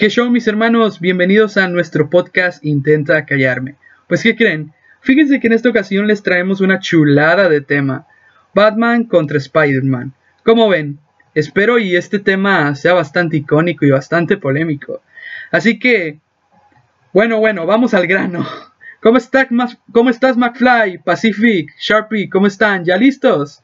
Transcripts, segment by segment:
¿Qué show, mis hermanos? Bienvenidos a nuestro podcast Intenta Callarme. Pues, ¿qué creen? Fíjense que en esta ocasión les traemos una chulada de tema. Batman contra Spider-Man. ¿Cómo ven? Espero y este tema sea bastante icónico y bastante polémico. Así que, bueno, bueno, vamos al grano. ¿Cómo, está, ¿Cómo estás, McFly, Pacific, Sharpie? ¿Cómo están? ¿Ya listos?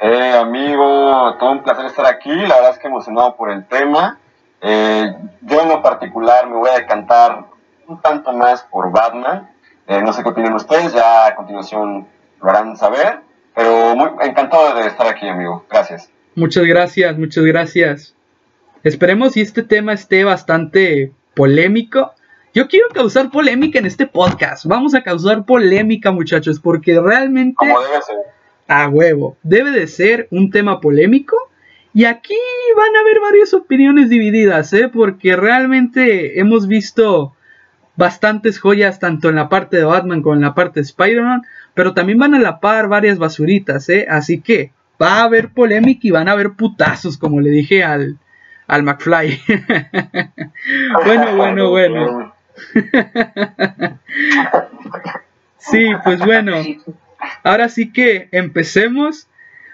Eh, amigo, todo un placer estar aquí. La verdad es que emocionado por el tema. Eh, yo en lo particular me voy a decantar un tanto más por Batman. Eh, no sé qué opinan ustedes, ya a continuación lo harán saber. Pero muy encantado de estar aquí, amigo. Gracias. Muchas gracias, muchas gracias. Esperemos y este tema esté bastante polémico. Yo quiero causar polémica en este podcast. Vamos a causar polémica, muchachos, porque realmente... Como debe ser. A huevo. Debe de ser un tema polémico y aquí van a haber varias opiniones divididas, ¿eh? Porque realmente hemos visto bastantes joyas tanto en la parte de Batman como en la parte de Spider-Man, pero también van a la par varias basuritas, ¿eh? Así que va a haber polémica y van a haber putazos, como le dije al, al McFly. bueno, bueno, bueno. sí, pues bueno. Ahora sí que empecemos.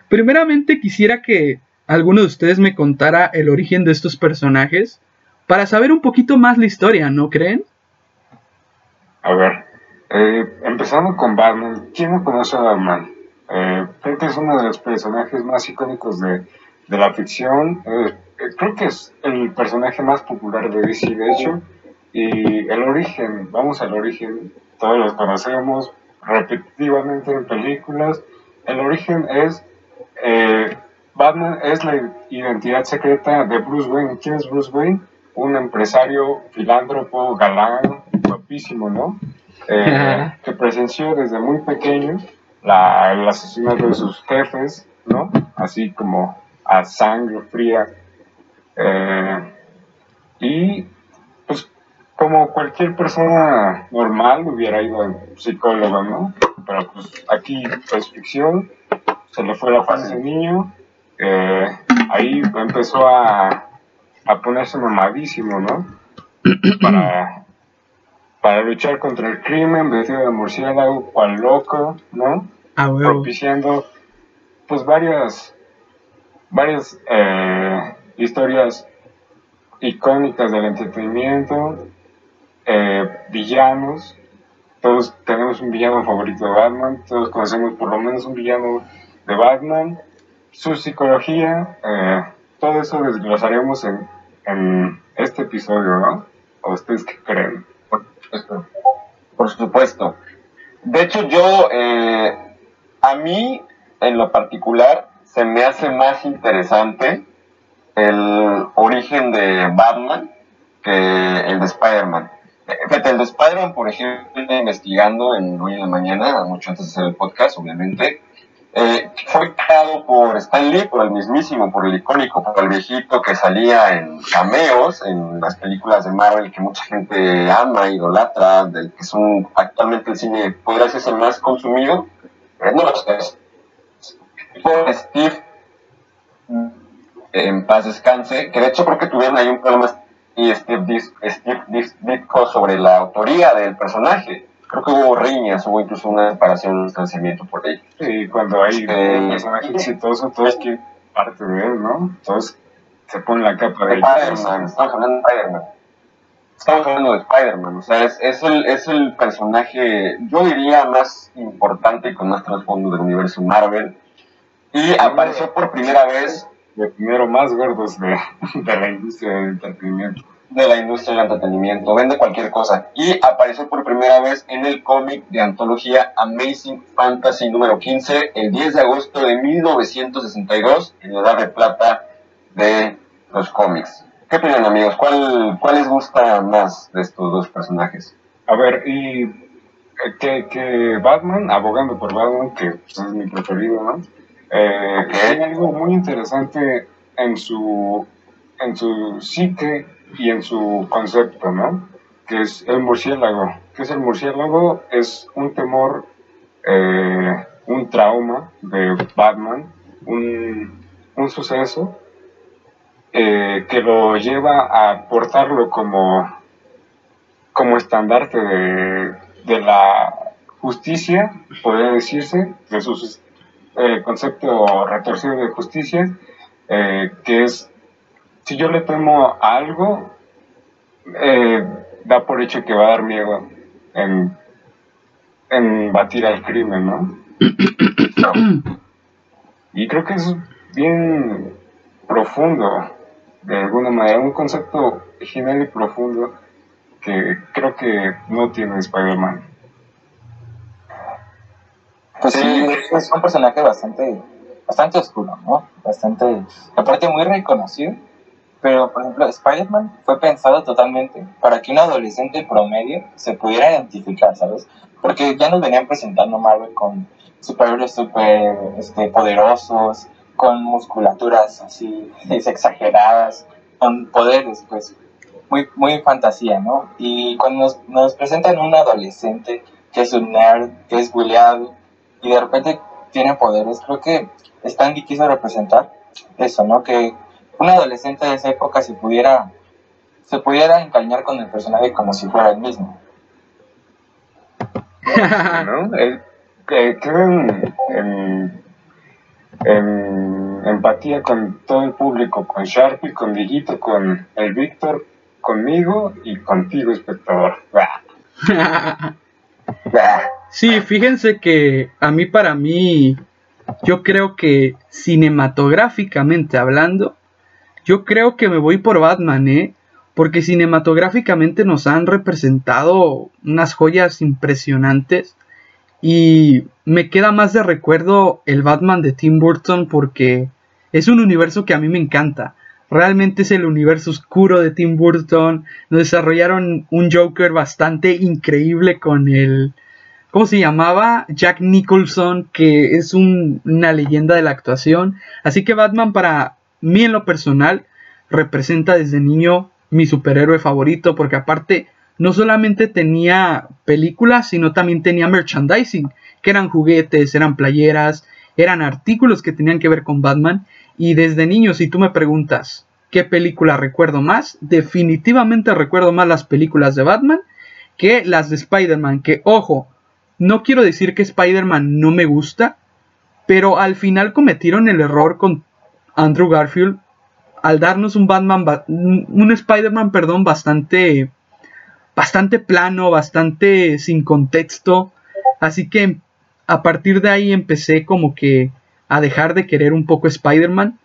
Primeramente quisiera que alguno de ustedes me contara el origen de estos personajes para saber un poquito más la historia, ¿no creen? A ver, eh, empezando con Batman, ¿quién no conoce a Batman? Eh, creo que es uno de los personajes más icónicos de, la ficción. Eh, creo que es el personaje más popular de DC, de hecho. Y el origen, vamos al origen, todos los conocemos repetitivamente en películas. El origen es Batman es la identidad secreta de Bruce Wayne. ¿Quién es Bruce Wayne? Un empresario, filántropo, galán, guapísimo, ¿no? Eh, que presenció desde muy pequeño la, el asesinato de sus jefes, ¿no? Así como a sangre fría. Eh, y pues como cualquier persona normal hubiera ido al psicólogo, ¿no? Pero pues aquí es ficción, se le fue la fase de niño eh, ahí empezó a, a ponerse mamadísimo, ¿no? Para, para luchar contra el crimen, vestido de murciélago, cual loco, ¿no? Ah, Propiciando, pues, varias, varias eh, historias icónicas del entretenimiento, eh, villanos. Todos tenemos un villano favorito de Batman, todos conocemos por lo menos un villano de Batman su psicología, eh, todo eso desglosaremos en, en este episodio, ¿no? ¿O ustedes qué creen? Por supuesto. De hecho, yo, eh, a mí, en lo particular, se me hace más interesante el origen de Batman que el de Spider-Man. Eh, fíjate, el de Spider-Man, por ejemplo, investigando en hoy en la mañana, mucho antes de hacer el podcast, obviamente, eh, fue creado por Stan Lee, por el mismísimo, por el icónico, por el viejito que salía en cameos en las películas de Marvel que mucha gente ama, idolatra, del que son actualmente el cine podría ser el más consumido. No lo sé. Por Steve, en paz descanse, que de hecho creo que tuvieron ahí un problema y Steve, Steve Ditko sobre la autoría del personaje creo que hubo riñas, hubo incluso una separación, un distanciamiento por ahí. Sí, cuando hay un personaje exitoso, todos quieren parte de él, ¿no? Todos se ponen la capa de Spider-Man, estamos hablando de Spider-Man. Estamos hablando de Spider-Man, o sea, es, es, el, es el personaje, yo diría, más importante y con más trasfondo del universo Marvel. Y apareció por primera vez. De primero más gordos de, de la industria del entretenimiento de la industria del entretenimiento, vende cualquier cosa. Y apareció por primera vez en el cómic de antología Amazing Fantasy número 15 el 10 de agosto de 1962 en la edad de plata de los cómics. ¿Qué opinan amigos? ¿Cuál, ¿Cuál les gusta más de estos dos personajes? A ver, y eh, que, que Batman, abogando por Batman, que pues, es mi preferido, ¿no? Eh, Tiene algo muy interesante en su, en su psique y en su concepto, ¿no? Que es el murciélago. ¿Qué es el murciélago? Es un temor, eh, un trauma de Batman, un, un suceso eh, que lo lleva a portarlo como, como estandarte de, de la justicia, podría decirse, de su eh, concepto retorcido de justicia, eh, que es, si yo le temo a algo, da por hecho que va a dar miedo en, en batir al crimen, ¿no? Y creo que es bien profundo, de alguna manera, un concepto genial y profundo que creo que no tiene Spider-Man. Pues sí, es un personaje bastante, bastante oscuro, ¿no? Bastante, aparte muy reconocido, pero por ejemplo, Spider-Man fue pensado totalmente para que un adolescente promedio se pudiera identificar, ¿sabes? Porque ya nos venían presentando Marvel con superhéroes super este, poderosos, con musculaturas así exageradas, con poderes, pues muy, muy fantasía, ¿no? Y cuando nos, nos presentan un adolescente que es un nerd, que es bulleado, y de repente tiene poderes, creo que Stanley quiso representar eso, ¿no? Que un adolescente de esa época se pudiera, se pudiera encariñar con el personaje como si fuera el mismo. ¿No? El, que queden en, en, empatía con todo el público, con Sharpie, con Dieguito, con el Víctor, conmigo y contigo, espectador. sí, fíjense que a mí, para mí, yo creo que cinematográficamente hablando, yo creo que me voy por Batman, ¿eh? Porque cinematográficamente nos han representado unas joyas impresionantes. Y me queda más de recuerdo el Batman de Tim Burton porque es un universo que a mí me encanta. Realmente es el universo oscuro de Tim Burton. Nos desarrollaron un Joker bastante increíble con el... ¿Cómo se llamaba? Jack Nicholson, que es una leyenda de la actuación. Así que Batman para mí en lo personal representa desde niño mi superhéroe favorito porque aparte no solamente tenía películas, sino también tenía merchandising, que eran juguetes, eran playeras, eran artículos que tenían que ver con Batman. Y desde niño, si tú me preguntas qué película recuerdo más, definitivamente recuerdo más las películas de Batman que las de Spider-Man. Que, ojo, no quiero decir que Spider-Man no me gusta, pero al final cometieron el error con Andrew Garfield al darnos un Batman, un Spider-Man, perdón, bastante, bastante plano, bastante sin contexto. Así que a partir de ahí empecé como que a dejar de querer un poco Spider-Man.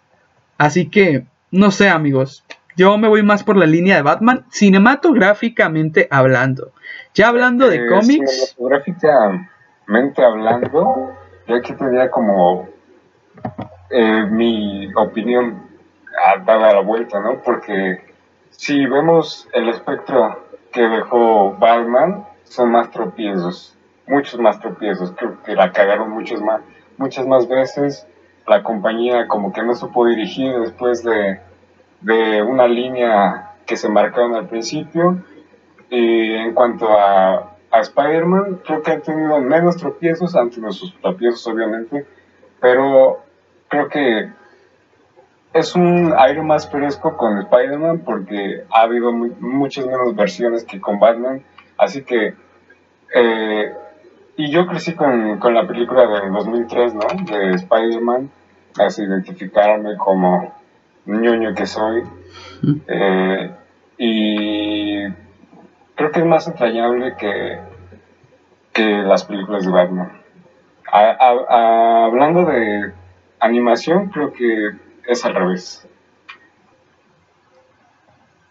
Así que, no sé amigos, yo me voy más por la línea de Batman, cinematográficamente hablando. Ya hablando de eh, cómics... Cinematográficamente hablando, yo aquí tendría como eh, mi opinión a dar la vuelta, ¿no? Porque si vemos el espectro que dejó Batman, son más tropiezos, muchos más tropiezos, creo que la cagaron muchas más, muchas más veces, la compañía como que no supo dirigir después de, de una línea que se marcaron al principio, y en cuanto a, a Spider-Man, creo que ha tenido menos tropiezos, tenido sus tropiezos obviamente, pero creo que es un aire más fresco con Spider-Man porque ha habido muchas menos versiones que con Batman. Así que. Eh, y yo crecí con, con, la película del 2003, ¿no? De Spider-Man. Así identificarme como ñoño que soy. Eh, y creo que es más entrañable que, que las películas de Batman. hablando de animación, creo que es al revés.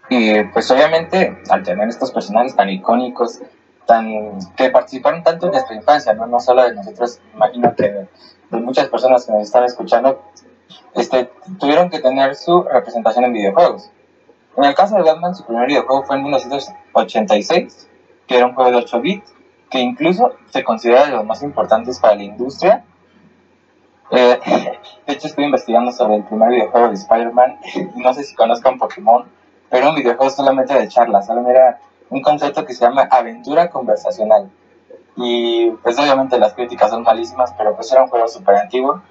Y pues obviamente al tener estos personajes tan icónicos, tan que participaron tanto en nuestra infancia, no, no solo de nosotros, imagino que de, muchas personas que nos están escuchando, este, tuvieron que tener su representación en videojuegos. En el caso de Batman, su primer videojuego fue en 1986, que era un juego de 8 bits, que incluso se considera de los más importantes para la industria eh, de hecho, estoy investigando sobre el primer videojuego de Spider-Man. No sé si conozcan Pokémon, pero un videojuego solamente de charlas. Solo era un concepto que se llama aventura conversacional. Y pues obviamente las críticas son malísimas, pero pues era un juego súper antiguo.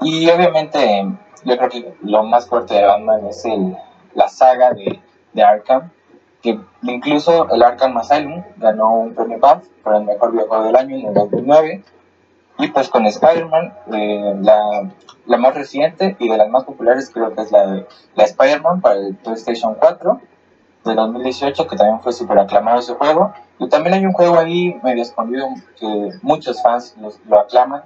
Y obviamente yo creo que lo más fuerte de Batman es el, la saga de, de Arkham, que incluso el Arkham Asylum ganó un premio BAFTA por el mejor videojuego del año en el 2009. Y pues con Spider-Man, eh, la, la, más reciente y de las más populares creo que es la de la Spider-Man para el PlayStation 4 de 2018, que también fue súper aclamado ese juego. Y también hay un juego ahí medio escondido que muchos fans lo aclaman,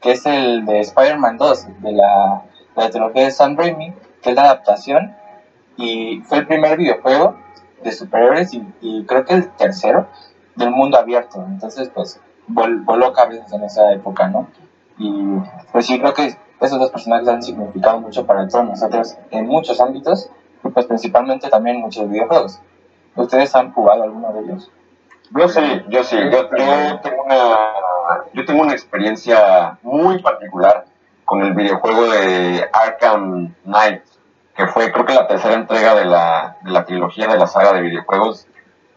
que es el de Spider-Man 2, de la, de la trilogía de Sam Raimi, que es la adaptación. Y fue el primer videojuego de superhéroes y, creo que el tercero del mundo abierto. Entonces, pues, voló cabezas en esa época, ¿no? Y pues sí, creo que esos dos personajes han significado mucho para todos nosotros en muchos ámbitos y pues principalmente también muchos videojuegos. ¿Ustedes han jugado alguno de ellos? Yo sí, yo sí. Yo, tengo una, yo tengo una experiencia muy particular con el videojuego de Arkham Knight, que fue creo que la tercera entrega de la, de la trilogía de la saga de videojuegos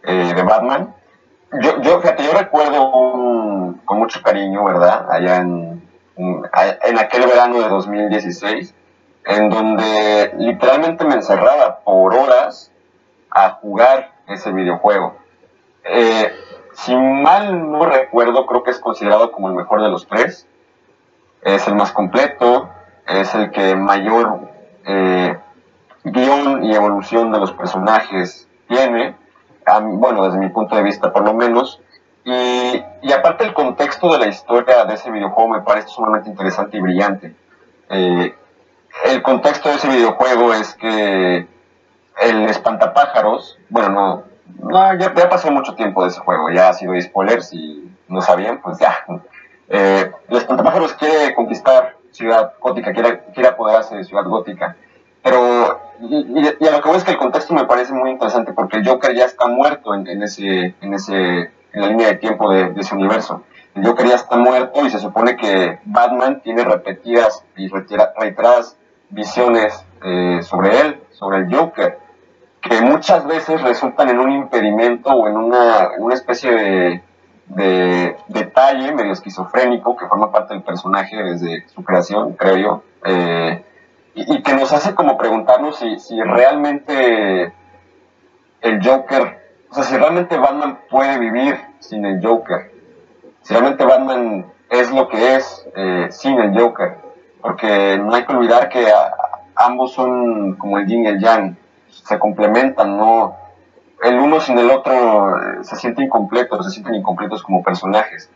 eh, de Batman. Yo, yo, fíjate, yo recuerdo con mucho cariño, ¿verdad? Allá en, en aquel verano de 2016 en donde literalmente me encerraba por horas a jugar ese videojuego. Eh, si mal no recuerdo, creo que es considerado como el mejor de los tres. Es el más completo, es el que mayor eh, guion y evolución de los personajes tiene, bueno, desde mi punto de vista por lo menos. Y, y, aparte el contexto de la historia de ese videojuego me parece sumamente interesante y brillante. Eh, el contexto de ese videojuego es que el espantapájaros, bueno, no, ya, ya, pasó mucho tiempo de ese juego, ya ha sido spoiler, si no sabían, pues ya. Eh, el espantapájaros quiere conquistar Ciudad Gótica, quiere, quiere apoderarse de Ciudad Gótica, pero, y, a lo que voy es que el contexto me parece muy interesante, porque el Joker ya está muerto en, ese, en ese, en la línea de tiempo de, de ese universo. El Joker ya está muerto y se supone que Batman tiene repetidas y reiteradas visiones eh, sobre él, sobre el Joker, que muchas veces resultan en un impedimento o en una, una especie de, de, detalle medio esquizofrénico que forma parte del personaje desde su creación, creo yo, eh, y, que nos hace como preguntarnos si, si realmente el Joker, o sea, si realmente Batman puede vivir sin el Joker, si realmente Batman es lo que es eh, sin el Joker porque no hay que olvidar que ambos son como el yin y el yang, se complementan, no el uno sin el otro eh, se siente incompleto, se sienten incompletos como personajes.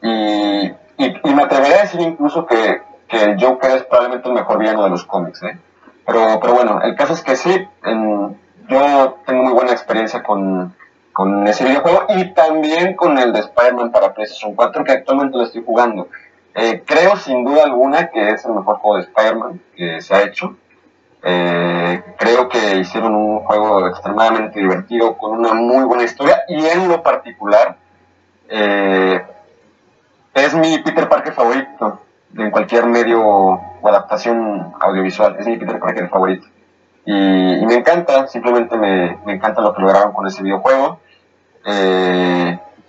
Y, y, me atrevería a decir incluso que, que, el Joker es probablemente el mejor villano de los cómics, ¿eh? Pero, pero bueno, el caso es que sí, yo tengo muy buena experiencia con, con ese videojuego y también con el de Spider-Man para PlayStation 4 que actualmente lo estoy jugando. Eh, creo sin duda alguna que es el mejor juego de Spider-Man que se ha hecho. Eh, creo que hicieron un juego extremadamente divertido con una muy buena historia y en lo particular eh, es mi Peter Parker favorito en cualquier medio o adaptación audiovisual. Es mi Peter Parker favorito. Y, me encanta, simplemente me, me, encanta lo que lograron con ese videojuego.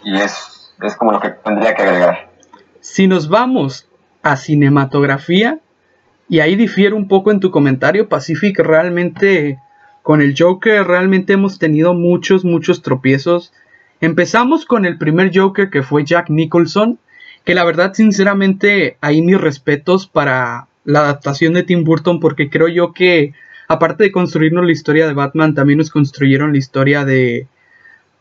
y es, es como lo que tendría que agregar. Si nos vamos a cinematografía, y ahí difiere un poco en tu comentario, Pacific, realmente con el Joker realmente hemos tenido muchos, muchos tropiezos. Empezamos con el primer Joker que fue Jack Nicholson, que la verdad sinceramente ahí mis respetos para la adaptación de Tim Burton porque creo yo que aparte de construirnos la historia de Batman también nos construyeron la historia de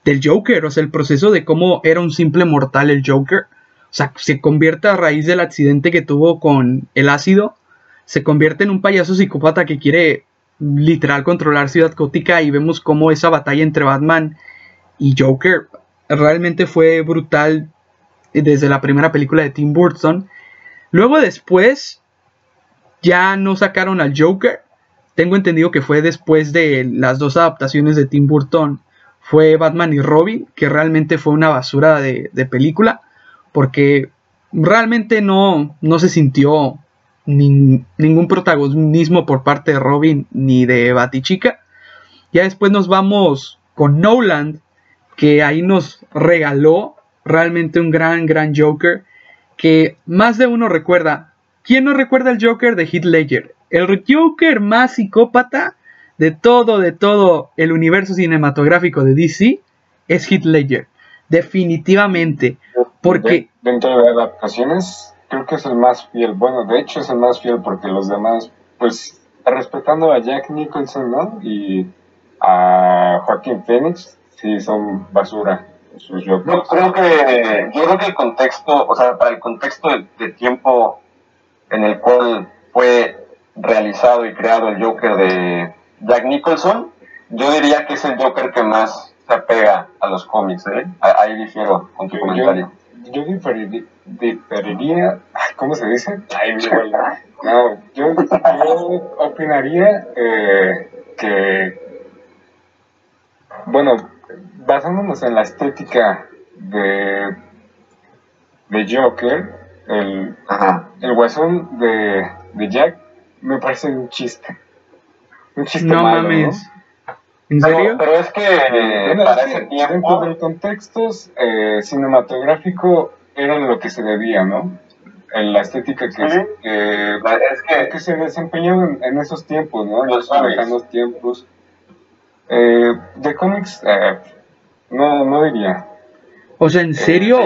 del Joker, o sea, el proceso de cómo era un simple mortal el Joker. O sea, se convierte a raíz del accidente que tuvo con el ácido, se convierte en un payaso psicópata que quiere literal controlar Ciudad Gótica y vemos cómo esa batalla entre Batman y Joker realmente fue brutal desde la primera película de Tim Burton. Luego después ya no sacaron al Joker. Tengo entendido que fue después de las dos adaptaciones de Tim Burton. Fue Batman y Robin, que realmente fue una basura de, película porque realmente no, no se sintió ningún protagonismo por parte de Robin ni de Batichica. Ya después nos vamos con Nolan, que ahí nos regaló realmente un gran, gran Joker, que más de uno recuerda. ¿Quién no recuerda el Joker de Heath Ledger? El Joker más psicópata de todo, de todo el universo cinematográfico de DC es Heath Ledger. Definitivamente. Porque... Dentro de adaptaciones, creo que es el más fiel. Bueno, de hecho es el más fiel porque los demás, pues, respetando a Jack Nicholson, ¿no? Y a Joaquín Phoenix, sí son basura. Yo creo que yo creo que el contexto, o sea, para el contexto de, tiempo en el cual fue realizado y creado el Joker de Jack Nicholson, yo diría que es el Joker que más se apega a los cómics, ¿eh? Ahí difiero con tu comentario. Yo, diferiría, ¿cómo se dice? Ay, no, yo, yo opinaría eh, que, bueno, basándonos en la estética de, de Joker, el, el guasón de, de Jack me parece un chiste. Un chiste no malo, mames. ¿En serio? pero es que para ese tiempo... Dentro del contexto eh, cinematográfico era lo que se debía, ¿no? En la estética que, es que, que se desempeñó en, esos tiempos, ¿no? En los lejanos tiempos. Eh, de cómics, eh, no, no diría. O sea, ¿en serio?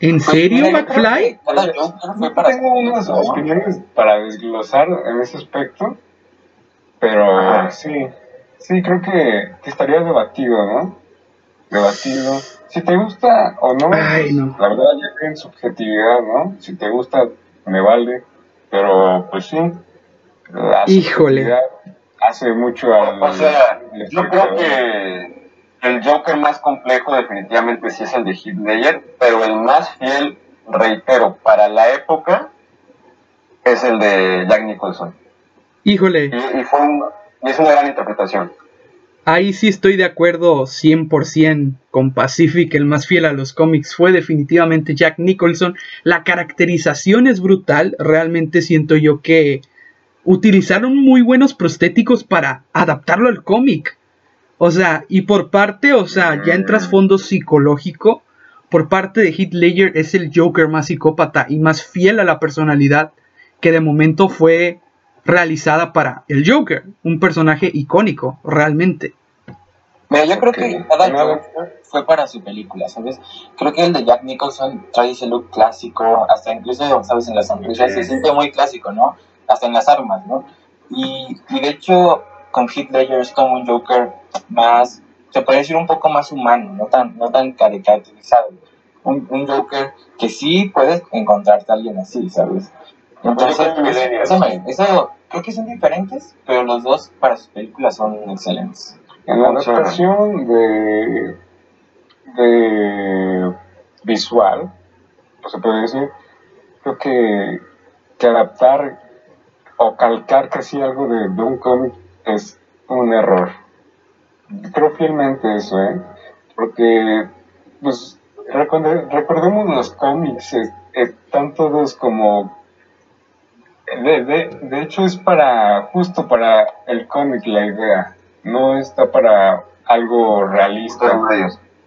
¿En serio, McFly? Tengo unas opiniones para desglosar en ese aspecto, pero sí, sí, creo que, estaría debatido, ¿no? Debatido. Si te gusta o no, la verdad ya tiene subjetividad, ¿no? Si te gusta, me vale, pero pues sí, la Híjole. Hace mucho al... O sea, yo creo que el Joker más complejo definitivamente sí es el de Heath Ledger, pero el más fiel, reitero, para la época es el de Jack Nicholson. Híjole. Y, fue es una gran interpretación. Ahí sí estoy de acuerdo 100% con Pacific, el más fiel a los cómics fue definitivamente Jack Nicholson. La caracterización es brutal, realmente siento yo que utilizaron muy buenos prostéticos para adaptarlo al cómic. O sea, y por parte, o sea, ya en trasfondo psicológico, por parte de Heath Ledger es el Joker más psicópata y más fiel a la personalidad que de momento fue realizada para el Joker, un personaje icónico, realmente. Mira, yo creo que cada Joker fue para su película, ¿sabes? Creo que el de Jack Nicholson trae ese look clásico, hasta incluso, ¿sabes? En las sonrisas se siente muy clásico, ¿no? Hasta en las armas, ¿no? Y, y de hecho, con Heath Ledger es como un Joker más, se puede decir un poco más humano, no tan, no tan caricaturizado. Un, un Joker que sí puedes encontrarte a alguien así, ¿sabes? Entonces, eso, eso, creo que son diferentes, pero los dos para sus películas son excelentes. En la adaptación de, de visual, o se puede decir, creo que, que adaptar o calcar casi algo de, de un cómic es un error. Creo fielmente eso, ¿eh? Porque, pues, recordemos los cómics, están todos como... De, de, de hecho es para, justo para el cómic la idea, no está para algo realista.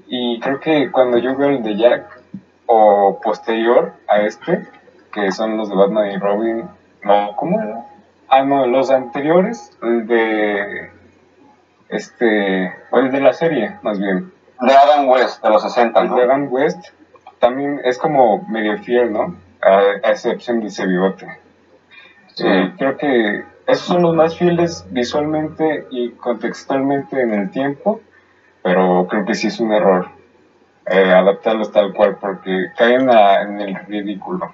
Y creo que cuando yo veo el de Jack, o posterior a este, que son los de Batman y Robin, no, ¿cómo era? Ah, no, los anteriores, de. Este. O el de la serie, más bien. De Adam West, de los 60, ¿no? de Adam West también es como medio fiel, ¿no? A, excepción de ese bigote. Sí. creo que esos son los más fieles visualmente y contextualmente en el tiempo, pero creo que sí es un error eh, adaptarlos tal cual porque caen en el ridículo.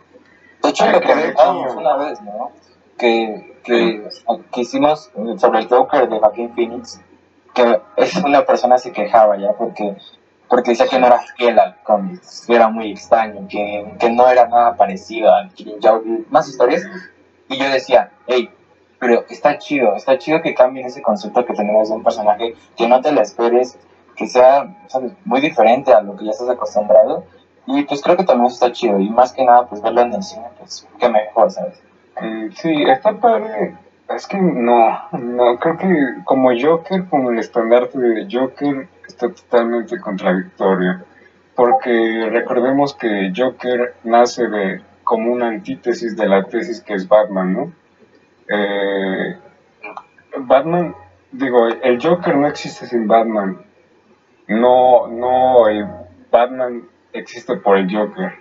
De hecho, lo comentábamos una vez, ¿no? Que que, hicimos sobre el Joker de Joaquin Phoenix, que es una persona se quejaba ya porque porque decía que no era fiel al cómic, que era muy extraño, que, que no era nada parecido al más historias. Y yo decía, hey, pero está chido, está chido que cambien ese concepto que tenemos de un personaje, que no te la esperes, que sea, ¿sabes? muy diferente a lo que ya estás acostumbrado. Y pues creo que también está chido, y más que nada, pues verlo en el cine, pues qué mejor, ¿sabes? Eh, sí, está padre. Es que no, no, creo que como Joker, como el estandarte de Joker, está totalmente contradictorio. Porque recordemos que Joker nace de como una antítesis de la tesis que es Batman, ¿no? Eh, Batman, digo, el Joker no existe sin Batman. No, no, el Batman existe por el Joker.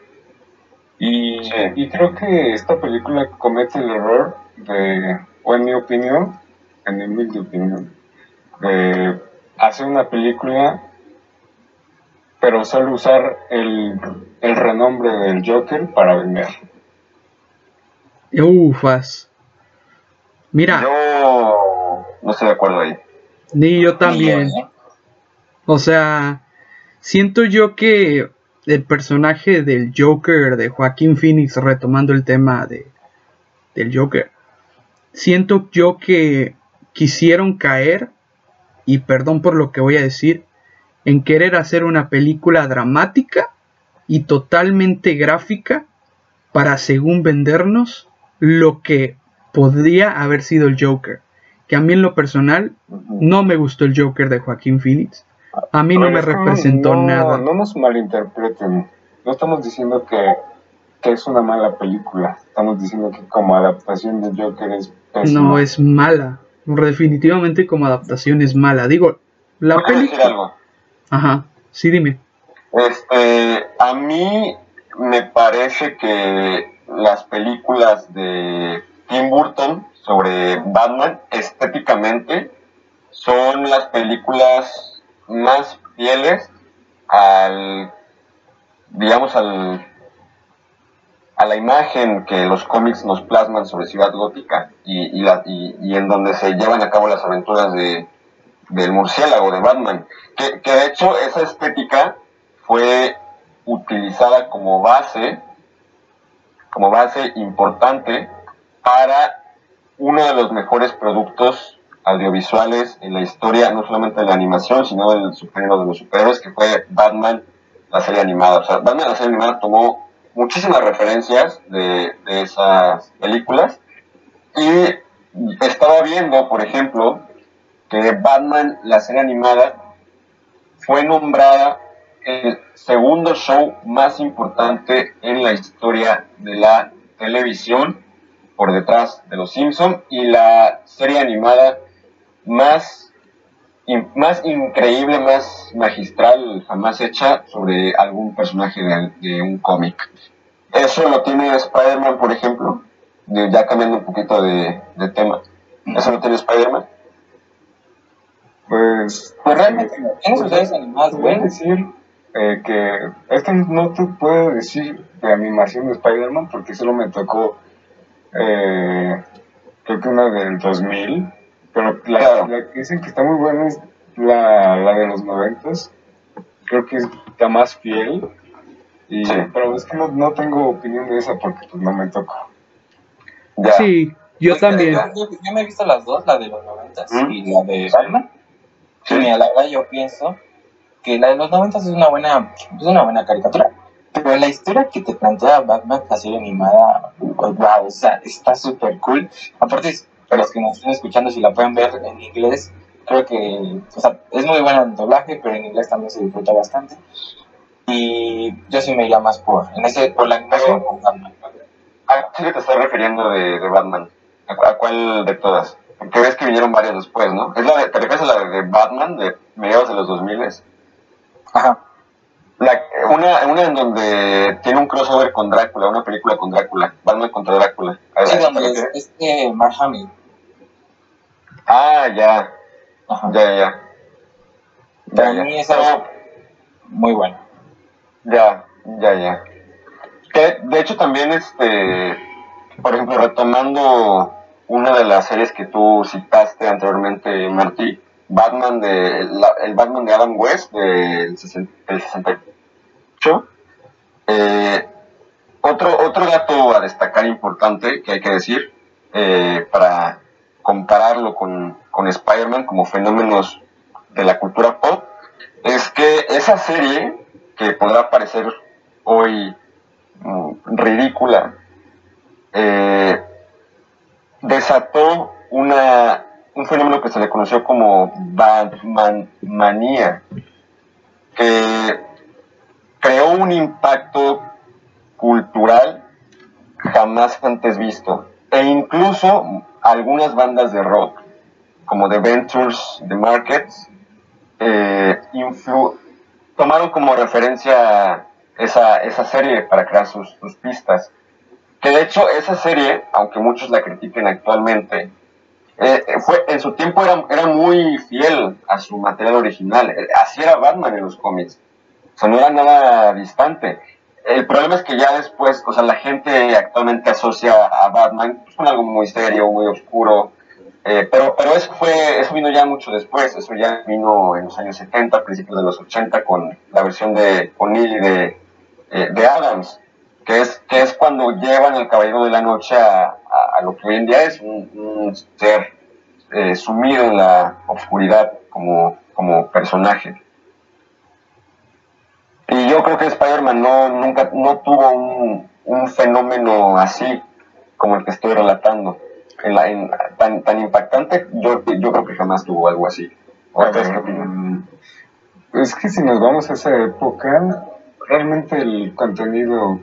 Y, y creo que esta película comete el error de, o en mi opinión, en mi humilde opinión, de hacer una película, pero solo usar el, el renombre del Joker para vender. Ufas. Mira, Yo no estoy de acuerdo ahí. ni yo también. ¿eh? O sea, siento yo que el personaje del Joker de Joaquín Phoenix, retomando el tema de, del Joker, siento yo que quisieron caer, y perdón por lo que voy a decir, en querer hacer una película dramática y totalmente gráfica para según vendernos lo que podría haber sido el Joker. Que a mí en lo personal no me gustó el Joker de Joaquín Phoenix. A mí no Oye, me representó no- nada. No nos malinterpreten. No estamos diciendo que, que es una mala película. Estamos diciendo que como adaptación de Joker es pésima. No es mala. Definitivamente como adaptación es mala. Digo, la ¿Puedo decir película... Ajá, sí dime. Este, a mí me parece que las películas de Tim Burton sobre Batman estéticamente son las películas más fieles al, digamos, al, a la imagen que los cómics nos plasman sobre Ciudad Gótica y, y, la- y- y en donde se llevan a cabo las aventuras de, del murciélago de Batman. Que, que de hecho esa estética fue utilizada como base, como base importante para uno de los mejores productos audiovisuales en la historia, no solamente de la animación, sino del subgénero de los superhéroes, que fue Batman, la serie animada. O sea, Batman, la serie animada, tomó muchísimas referencias de, de esas películas y estaba viendo, por ejemplo, que Batman, la serie animada, fue nombrada el segundo show más importante en la historia de la televisión, por detrás de Los Simpson y la serie animada más, in- más increíble, más magistral jamás hecha sobre algún personaje de, de un cómic. Eso lo tiene Spider-Man, por ejemplo, ya cambiando un poquito de, de tema. Eso lo tiene Spider-Man. Pues, Pues realmente no. Tiene sus series animadas te voy a buenas. decir eh, que es que no te puedo decir de animación de Spider-Man porque solo me tocó eh, creo que una del 2000 pero la, Claro. la que dicen que está muy buena es la, la de los 90 creo que está más fiel y, Sí. pero es que no, no tengo opinión de esa porque pues no me tocó Ya. Sí, yo Pues, también. Yo, yo- yo me he visto las dos, la de los 90 ¿Mm? y la de Batman. Sí. Y mira, la verdad yo pienso que la de los 90 es una buena, es una buena caricatura. Pero la historia que te plantea Batman, la serie animada, wow, o sea, está súper cool. Aparte, para los que nos estén escuchando, si la pueden ver en inglés, creo que, o sea, es muy buena en doblaje, pero en inglés también se disfruta bastante. Y yo sí me iría más por, en ese, por la animación con Batman. ¿A qué te estás refiriendo de, de Batman? ¿A, cu- a cuál de todas? Porque ves que vinieron varias después, ¿no? ¿Es la de, ¿Te refieres a la de Batman de mediados de los 2000? Ajá la, una, una en donde tiene un crossover con Drácula, una película con Drácula, Batman contra Drácula. Ver, sí, donde es, este Mark Ah, ya. Ya, ya, ya. Para mí es muy bueno Ya, ya, ya. De hecho también, este, por ejemplo, retomando una de las series que tú citaste anteriormente, Martí, Batman de, la, el Batman de Adam West del de, 60 eh, otro, otro dato a destacar importante que hay que decir eh, para compararlo con, con Spider-Man como fenómenos de la cultura pop es que esa serie que podrá parecer hoy mm, ridícula eh, desató una, un fenómeno que se le conoció como Batman manía que creó un impacto cultural jamás antes visto, e incluso algunas bandas de rock como de Ventures, de Markets, eh, tomaron como referencia esa, esa serie para crear sus, sus, pistas. Que de hecho esa serie, aunque muchos la critiquen actualmente, eh, fue, en su tiempo era, era muy fiel a su material original. Así era Batman en los cómics. O sea, no era nada distante. El problema es que ya después, o sea, la gente actualmente asocia a Batman pues, con algo muy serio, muy oscuro, eh, pero, pero eso fue, eso vino ya mucho después, eso ya vino en los años 70, principios de los 80, con la versión de O'Neill y de, eh, de Adams, que es, que es cuando llevan el Caballero de la Noche a, a, lo que hoy en día es un, ser eh, sumido en la oscuridad como, como personaje. Y yo creo que Spider-Man no, nunca, no tuvo un, un, fenómeno así como el que estoy relatando. Tan, tan impactante, yo, yo creo que jamás tuvo algo así. es que si nos vamos a esa época, realmente el contenido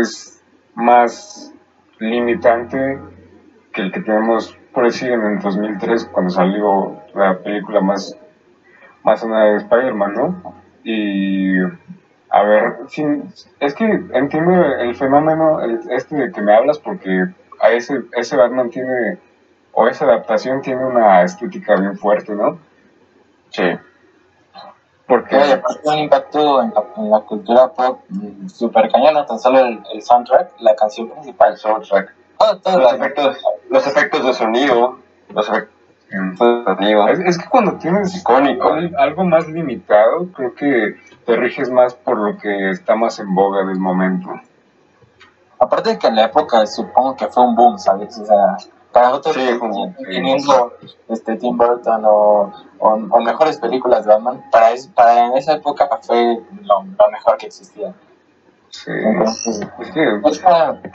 es más limitante que el que tenemos, por decir, en el 2003, cuando salió la película más, más una de Spider-Man, ¿no? Y a ver, es que entiendo el fenómeno este de que me hablas porque a ese, ese Batman tiene, o esa adaptación tiene una estética bien fuerte, ¿no? Sí. Porque aparte un impacto en la, cultura pop super cañón, tan solo el, soundtrack, la canción principal. El soundtrack. los, efectos, los efectos de sonido, los efectos es, que cuando tienes icónico algo más limitado, creo que te riges más por lo que está más en boga del momento. Aparte de que en la época supongo que fue un boom, ¿sabes? O sea, para nosotros teniendo este, Tim Burton o, o, mejores películas de Batman, para, para en esa época fue lo, lo mejor que existía. Sí, es que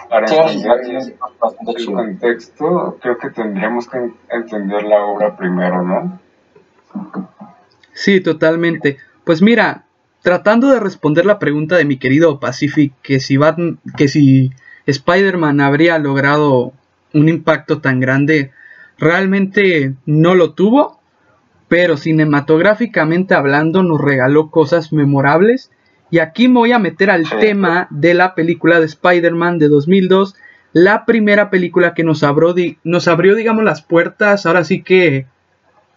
para entender el contexto, creo que tendríamos que entender la obra primero, ¿no? Sí, totalmente. Pues mira, tratando de responder la pregunta de mi querido Pacific, que si, que si Spider-Man habría logrado un impacto tan grande, realmente no lo tuvo, pero cinematográficamente hablando nos regaló cosas memorables y aquí me voy a meter al tema de la película de Spider-Man de 2002, la primera película que nos abrió, nos abrió, digamos, las puertas, ahora sí que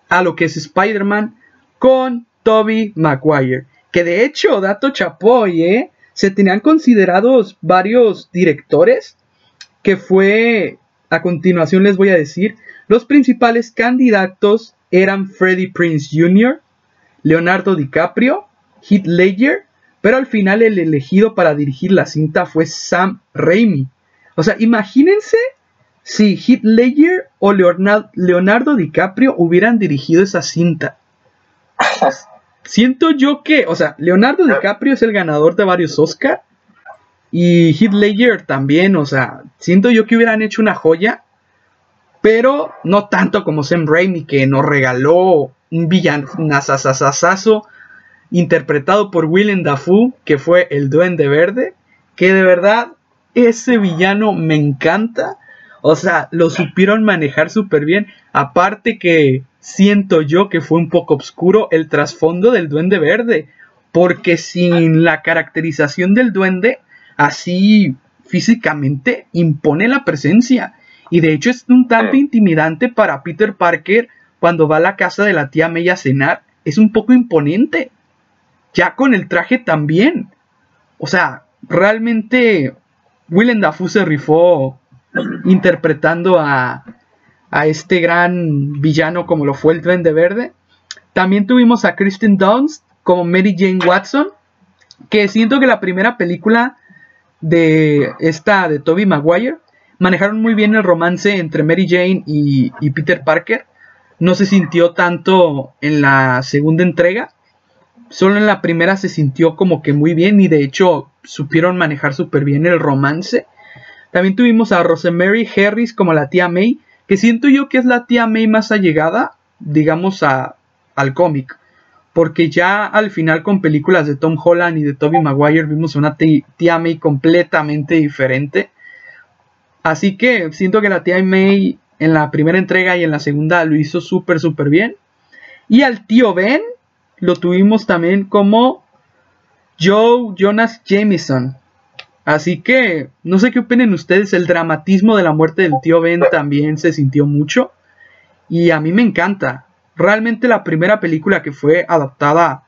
a lo que es Spider-Man con Toby Maguire. Que de hecho, dato chapoy, ¿eh? Se tenían considerados varios directores, que fue, a continuación les voy a decir, los principales candidatos eran Freddie Prince Jr., Leonardo DiCaprio, Heath Ledger pero al final el elegido para dirigir la cinta fue Sam Raimi. O sea, imagínense si Heath Ledger o Leonardo DiCaprio hubieran dirigido esa cinta. Siento yo que, o sea, Leonardo DiCaprio es el ganador de varios Oscars. Y Heath Ledger también, o sea, siento yo que hubieran hecho una joya. Pero no tanto como Sam Raimi, que nos regaló un villano nazazazazo interpretado por Willem Dafoe, que fue el Duende Verde, que de verdad ese villano me encanta. O sea, lo supieron manejar súper bien. Aparte que siento yo que fue un poco oscuro el trasfondo del Duende Verde. Porque sin la caracterización del duende, así físicamente impone la presencia. Y de hecho es un tanto intimidante para Peter Parker cuando va a la casa de la tía May a cenar. Es un poco imponente ya con el traje también. O sea, realmente Willem Dafoe se rifó interpretando a, a este gran villano como lo fue el Tren de Verde. También tuvimos a Kristen Dunst como Mary Jane Watson, que siento que la primera película de esta de Toby Maguire manejaron muy bien el romance entre Mary Jane y, y Peter Parker. No se sintió tanto en la segunda entrega. Solo en la primera se sintió como que muy bien y de hecho supieron manejar súper bien el romance. También tuvimos a Rosemary Harris como la tía May, que siento yo que es la tía May más allegada, digamos, a, al cómic. Porque ya al final con películas de Tom Holland y de Tobey Maguire vimos una tía May completamente diferente. Así que siento que la tía May en la primera entrega y en la segunda lo hizo súper, súper bien. Y al tío Ben lo tuvimos también como Joe Jonas Jameson. Así que no sé qué opinen ustedes, el dramatismo de la muerte del tío Ben también se sintió mucho. Y a mí me encanta. Realmente la primera película que fue adaptada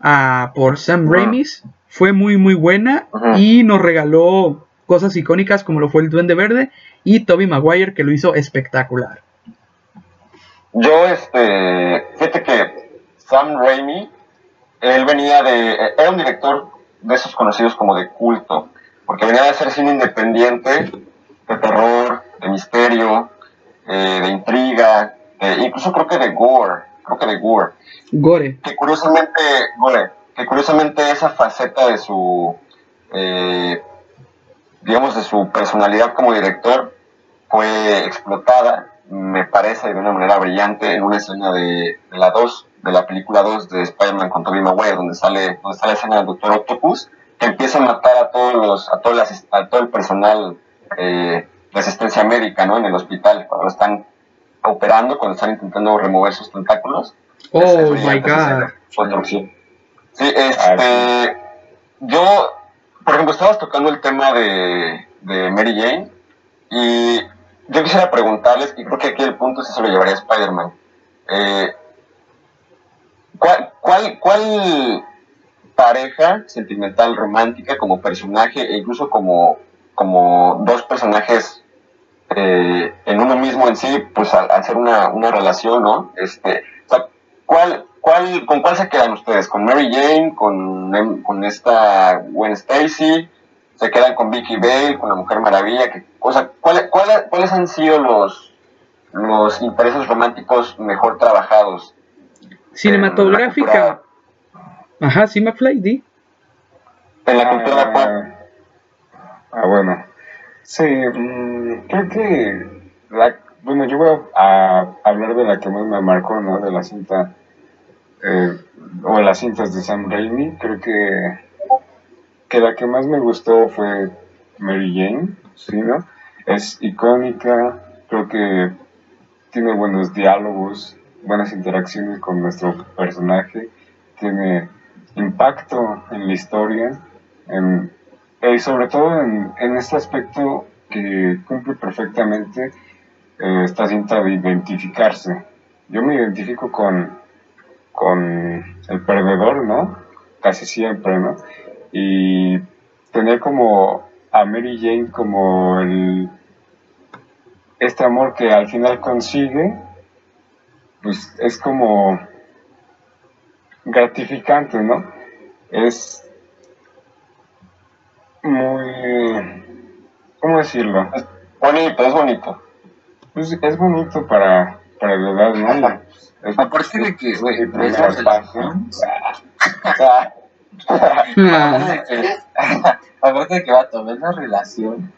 a, por Sam Raimi fue muy muy buena y nos regaló cosas icónicas como lo fue el Duende Verde y Toby Maguire que lo hizo espectacular. Yo, este, fíjate que Sam Raimi, él venía de, era un director de esos conocidos como de culto, porque venía de hacer cine independiente, de terror, de misterio, eh, de intriga, incluso creo que de gore, creo que de gore. Gore. Que curiosamente, gore, que curiosamente esa faceta de su, eh, digamos, de su personalidad como director fue explotada, me parece, de una manera brillante en una escena de, la 2, de la película 2 de Spider-Man con Tobey Maguire, donde sale, donde está la escena del Doctor Octopus, que empieza a matar a todos los, a, todas a todo el personal eh, de asistencia médica, ¿no? En el hospital, cuando lo están operando, cuando están intentando remover sus tentáculos. Oh my god. Sí, este, yo, por ejemplo, estabas tocando el tema de, de Mary Jane y yo quisiera preguntarles, y creo que aquí el punto sí se lo llevaría a Spider-Man. Eh, ¿cuál, cuál, ¿Cuál pareja sentimental romántica como personaje e incluso como, como dos personajes eh, en uno mismo en sí, pues al, hacer una, una, relación, ¿no? Este, ¿cuál, cuál, ¿Con cuál se quedan ustedes? ¿Con Mary Jane? ¿Con, con esta Gwen Stacy? ¿Se quedan con Vicky Bale? ¿Con la Mujer Maravilla? Que, o sea, ¿cuáles, cuáles, han sido los, los intereses románticos mejor trabajados? Cinematográfica. Ajá, sí, McFly, di. En la cultura ah, Ah, bueno. Sí, mm, creo que, la, bueno, yo voy a, hablar de la que más me marcó, ¿no? De la cinta, eh, o de las cintas de Sam Raimi. Creo que, que la que más me gustó fue Mary Jane, ¿sí, no? Es icónica, creo que tiene buenos diálogos, buenas interacciones con nuestro personaje, tiene impacto en la historia, en, y sobre todo en, en, este aspecto que cumple perfectamente eh, esta cinta de identificarse. Yo me identifico con, con el perdedor, ¿no? Casi siempre, ¿no? Y tener como a Mary Jane como el, este amor que al final consigue, pues es como gratificante, ¿no? Es muy... ¿Cómo decirlo? Es bonito, es bonito. Pues es bonito para, para la edad, ¿no? Es, Aparte de que, güey, Aparte de que va a tomar la relación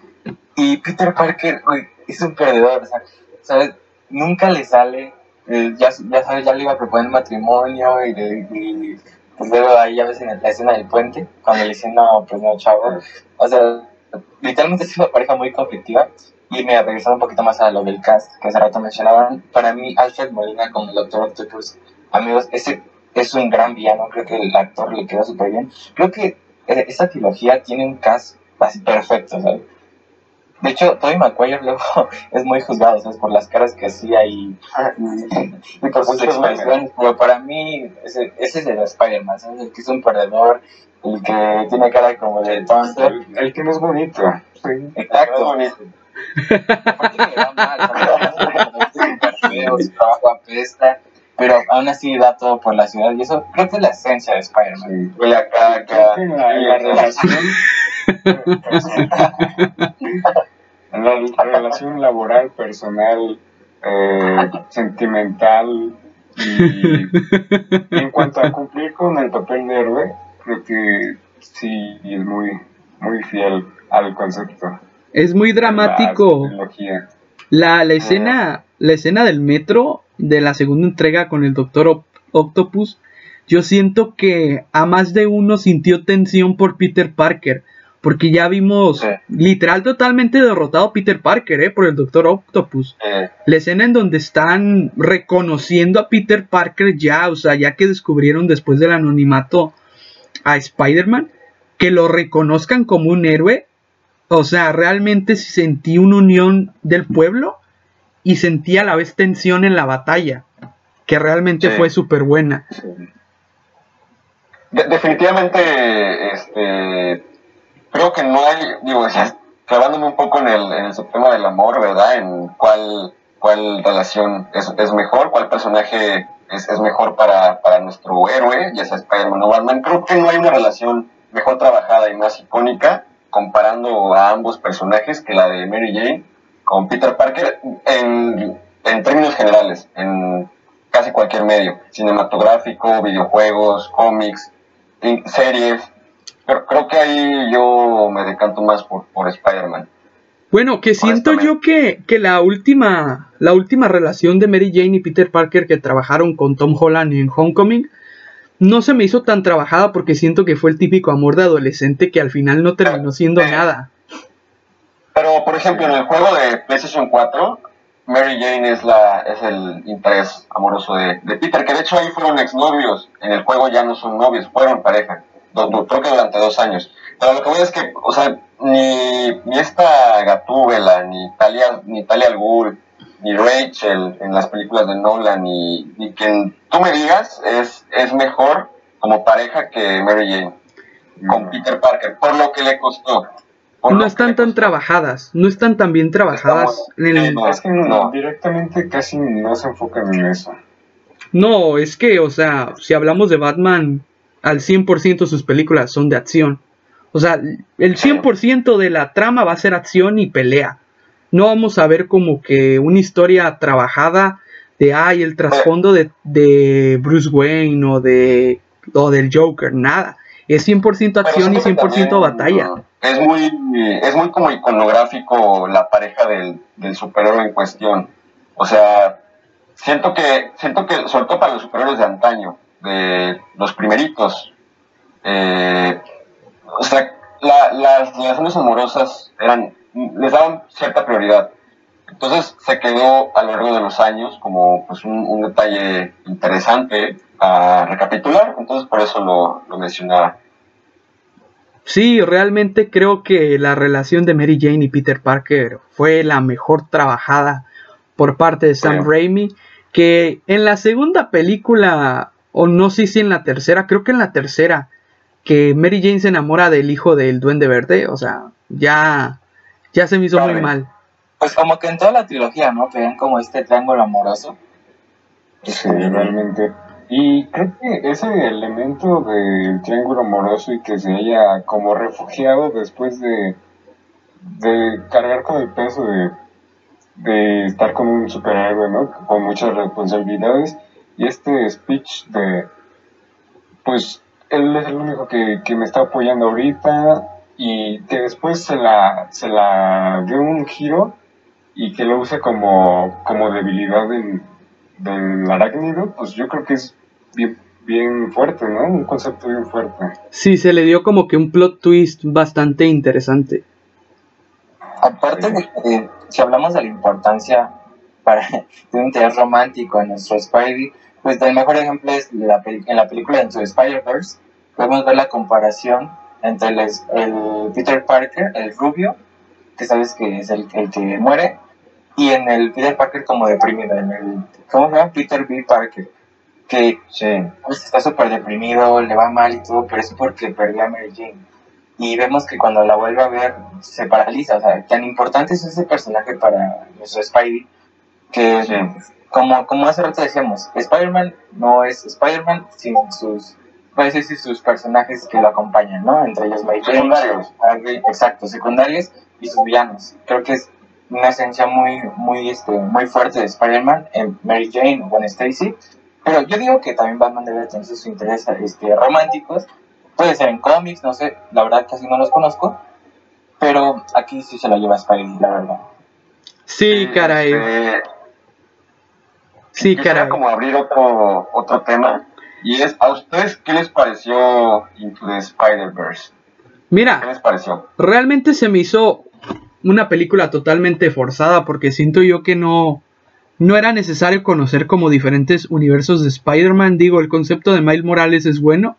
y Peter Parker, es un perdedor, o sea, ¿sabes? Nunca le sale, eh, ya, ya sabes, ya le iba a proponer matrimonio y, de, y pues luego ahí ya ves en la escena del puente, cuando le dicen, no, pues no, chavo. O sea, literalmente es una pareja muy conflictiva. Y me regresando un poquito más a lo del cast que hace rato mencionaban, para mí Alfred Molina como el Doctor Octopus, amigos, ese es un gran villano, creo que el actor le queda súper bien. Creo que esta trilogía tiene un cast así perfecto, ¿sabes? De hecho, Tobey Maguire luego es muy juzgado, ¿sabes? Por las caras que hacía y, y por sus expresiones. Pero para mí, ese, ese es el Spider-Man, ¿sabes? El que es un perdedor, el que tiene cara como de tonto. El, que no es bonito. Sí. Exacto. bonito. Aparte que le va mal, su trabajo apesta, pero aún así da todo por la ciudad. Y eso creo que es la esencia de Spider-Man. Huele a caca. La, relación. la relación laboral, personal, eh, sentimental y en cuanto a cumplir con el papel de héroe, creo que sí es muy, muy fiel al concepto. Es muy dramático. La, la, escena, la escena del metro de la segunda entrega con el Doctor Octopus, yo siento que a más de uno sintió tensión por Peter Parker Porque ya vimos Sí. literal totalmente derrotado a Peter Parker, ¿eh? Por el Doctor Octopus. Eh, La escena en donde están reconociendo a Peter Parker ya, o sea, ya que descubrieron después del anonimato a Spider-Man, que lo reconozcan como un héroe. O sea, realmente sentí una unión del pueblo y sentí a la vez tensión en la batalla, que realmente Sí. fue súper buena. de- definitivamente, este, creo que no hay, digo, ya clavándome un poco en el, en el subtema del amor, ¿verdad? En cuál, cuál relación es, es mejor, cuál personaje es, es mejor para, para nuestro héroe, ya sea Spider-Man o Batman. Creo que no hay una relación mejor trabajada y más icónica comparando a ambos personajes que la de Mary Jane con Peter Parker en, en términos generales, en casi cualquier medio, cinematográfico, videojuegos, cómics, series. Pero creo que ahí yo me decanto más por, por Spider-Man. Bueno, que siento yo que, que la última la última relación de Mary Jane y Peter Parker que trabajaron con Tom Holland en Homecoming no se me hizo tan trabajada porque siento que fue el típico amor de adolescente que al final no terminó siendo Sí. nada. Por ejemplo, en el juego de PlayStation 4, Mary Jane es, la, es el interés amoroso de, de Peter, que de hecho ahí fueron exnovios. En el juego ya no son novios, fueron pareja. Do- do- creo que durante dos años. Pero lo que voy es que, o sea, ni, ni esta Gatúbela, ni Talia, ni Talia al Ghul, ni Rachel en las películas de Nolan, ni, ni quien tú me digas es, es mejor como pareja que Mary Jane con Peter Parker, por lo que le costó. No están tan trabajadas, no están tan bien trabajadas. en el- No, Es que no, no. directamente casi no se enfocan en eso. No, es que, o sea, si hablamos de Batman, al 100% sus películas son de acción. O sea, el 100% de la trama va a ser acción y pelea. No vamos a ver como que una historia trabajada de, ay, el trasfondo de, de Bruce Wayne o, de, o del Joker, nada. Es 100% Pero acción y siento que 100% también, batalla. Es muy, es muy como iconográfico la pareja del, del superhéroe en cuestión. O sea, siento que, siento que, sobre todo para los superhéroes de antaño, de los primeritos, eh, o sea, la- las relaciones amorosas eran, les daban cierta prioridad. Entonces se quedó a lo largo de los años como pues, un, un detalle interesante a recapitular, entonces por eso lo, lo mencionaba. Sí, realmente creo que la relación de Mary Jane y Peter Parker fue la mejor trabajada por parte de Sam Creo. Raimi. Que en la segunda película, o no sé si en la tercera, creo que en la tercera, que Mary Jane se enamora del hijo del Duende Verde. O sea, ya, ya se me hizo muy mal. Pues como que en toda la trilogía, ¿no? Que ven como este triángulo amoroso. Sí, realmente. Y creo que ese elemento del triángulo amoroso y que se haya como refugiado después de, de cargar con el peso de, de estar con un superhéroe, ¿no? Con muchas responsabilidades. Y este speech de, pues, él es el único que, que me está apoyando ahorita y que después se la, se la dio un giro y que lo use como, como debilidad del, del arácnido, pues yo creo que es bien, bien fuerte, ¿no? Un concepto bien fuerte. Sí, se le dio como que un plot twist bastante interesante. Aparte de que si hablamos de la importancia para, de un interés romántico en nuestro Spidey, pues el mejor ejemplo es la en la película the Spider-Verse. Podemos ver la comparación entre el Peter Parker, el rubio, que sabes que es el, el que muere, y en el Peter Parker como deprimido, en el, ¿cómo se llama? Peter B. Parker, que Sí. pues, está súper deprimido, le va mal y todo, pero es porque perdió a Mary Jane. Y vemos que cuando la vuelve a ver, se paraliza. O sea, tan importante es ese personaje para nuestro Spidey, que Sí. como, como hace rato decíamos, Spider-Man no es Spider-Man sin sus, decir, sus personajes que lo acompañan, ¿no? Entre ellos Mary Jane, exacto, secundarios y sus villanos. Creo que es una esencia muy, muy, este, muy fuerte de Spider-Man en Mary Jane o Gwen Stacy. Pero yo digo que también Batman debe tener sus intereses este, románticos. Puede ser en cómics, no sé, la verdad casi no los conozco. Pero aquí sí se la lleva Spidey, la verdad. Sí, caray. Este, Sí, caray. como abrir otro, otro tema. Y es, ¿a ustedes qué les pareció Into the Spider-Verse? Mira, ¿Qué les pareció? realmente se me hizo una película totalmente forzada porque siento yo que no no era necesario conocer como diferentes universos de Spider-Man. Digo, el concepto de Miles Morales es bueno,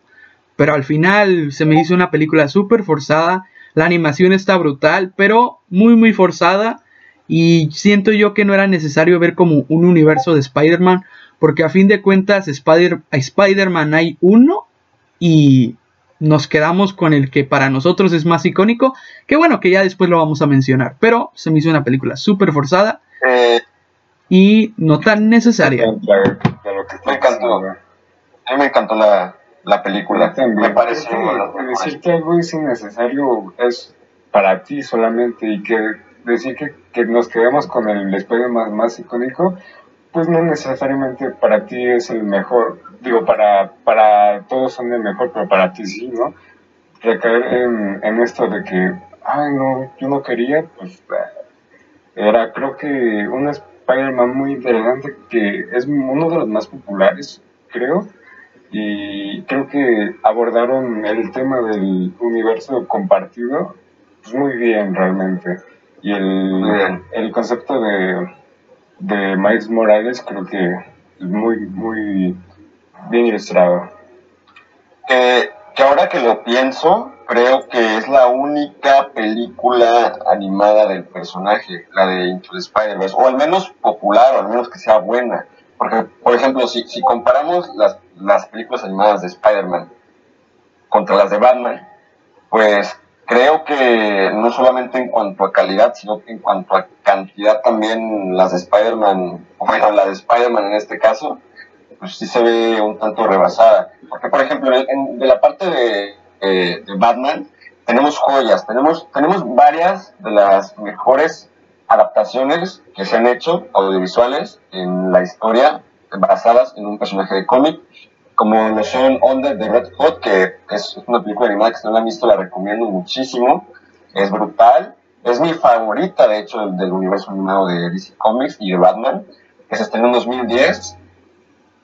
pero al final se me hizo una película súper forzada. La animación está brutal, pero muy muy forzada. Y siento yo que no era necesario ver como un universo de Spider-Man, porque a fin de cuentas Spider- a Spider-Man hay uno y nos quedamos con el que para nosotros es más icónico, que bueno, que ya después lo vamos a mencionar, pero se me hizo una película súper forzada Eh, y no tan necesaria. Me encantó. a mí me encantó la, la película. También. Me pareció. Creo que decir que algo es innecesario es para ti solamente y que decir que, que nos quedemos con el Spider-Man más icónico, pues no necesariamente para ti es el mejor. Digo, para, para todos son el mejor, pero para ti sí, ¿no? Recaer en, en esto de que, ay, no, yo no quería, pues eh, era creo que un Spider-Man muy interesante que es uno de los más populares, creo y creo que abordaron el tema del universo compartido pues, muy bien realmente. Y el, el concepto de, de Miles Morales creo que es muy, muy bien ilustrado. Que, que ahora que lo pienso, creo que es la única película animada del personaje, la de Into the Spider-Verse, o al menos popular, o al menos que sea buena. Porque, por ejemplo, si, si comparamos las, las películas animadas de Spider-Man contra las de Batman, pues creo que no solamente en cuanto a calidad, sino que en cuanto a cantidad también las de Spider-Man, bueno, la de Spider-Man en este caso, pues sí se ve un tanto rebasada. Porque, por ejemplo, en- de la parte de, eh, de Batman, tenemos joyas, tenemos, tenemos varias de las mejores adaptaciones que se han hecho, audiovisuales, en la historia, basadas en un personaje de cómic, como lo son Under the Red Hot, que es una película animada que si no la han visto la recomiendo muchísimo, es brutal, es mi favorita de hecho del, del universo animado de DC Comics y de Batman, que se estrenó en 2010.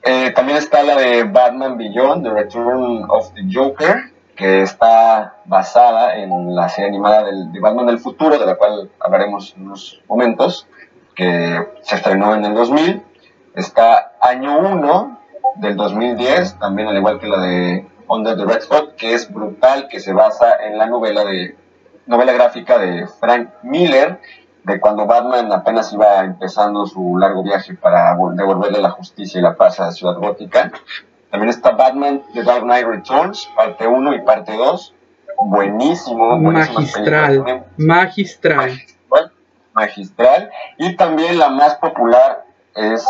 Eh, también está la de Batman Beyond, The Return of the Joker, que está basada en la serie animada de Batman del futuro, de la cual hablaremos en unos momentos, que se estrenó en el 2000. Está Año 1 del 2010, también al igual que la de Under the Red Spot, que es brutal, que se basa en la novela de novela gráfica de Frank Miller, de cuando Batman apenas iba empezando su largo viaje para vol- devolverle la justicia y la paz a Ciudad Gótica. También está Batman The Dark Knight Returns, parte 1 y parte 2. Buenísimo, Magistral, películas. magistral. magistral, magistral. Y también la más popular es,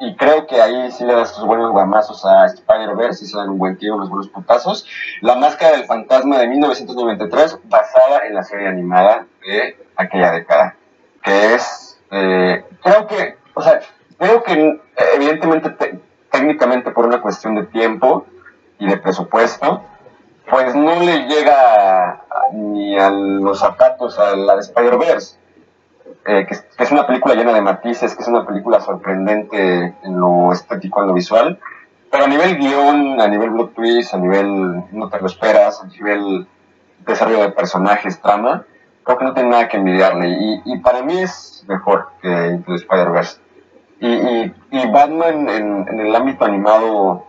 y creo que ahí sí le das sus buenos guamazos a Spider-Verse, y se dan un buen tiro, unos buenos putazos. La Máscara del Fantasma de 1993, basada en la serie animada de aquella década, que es, eh, creo que, o sea, creo que eh, evidentemente te- técnicamente por una cuestión de tiempo y de presupuesto, pues no le llega ni a los zapatos a la de Spider-Verse, eh, que, es- una película llena de matices, que es una película sorprendente en lo estético, en lo visual, pero a nivel guion, a nivel plot twist, a nivel no te lo esperas, a nivel desarrollo de personajes, trama, creo que no tiene nada que envidiarle, y, y para mí es mejor que Into the Spider-Verse. Y, y, y Batman en, en el ámbito animado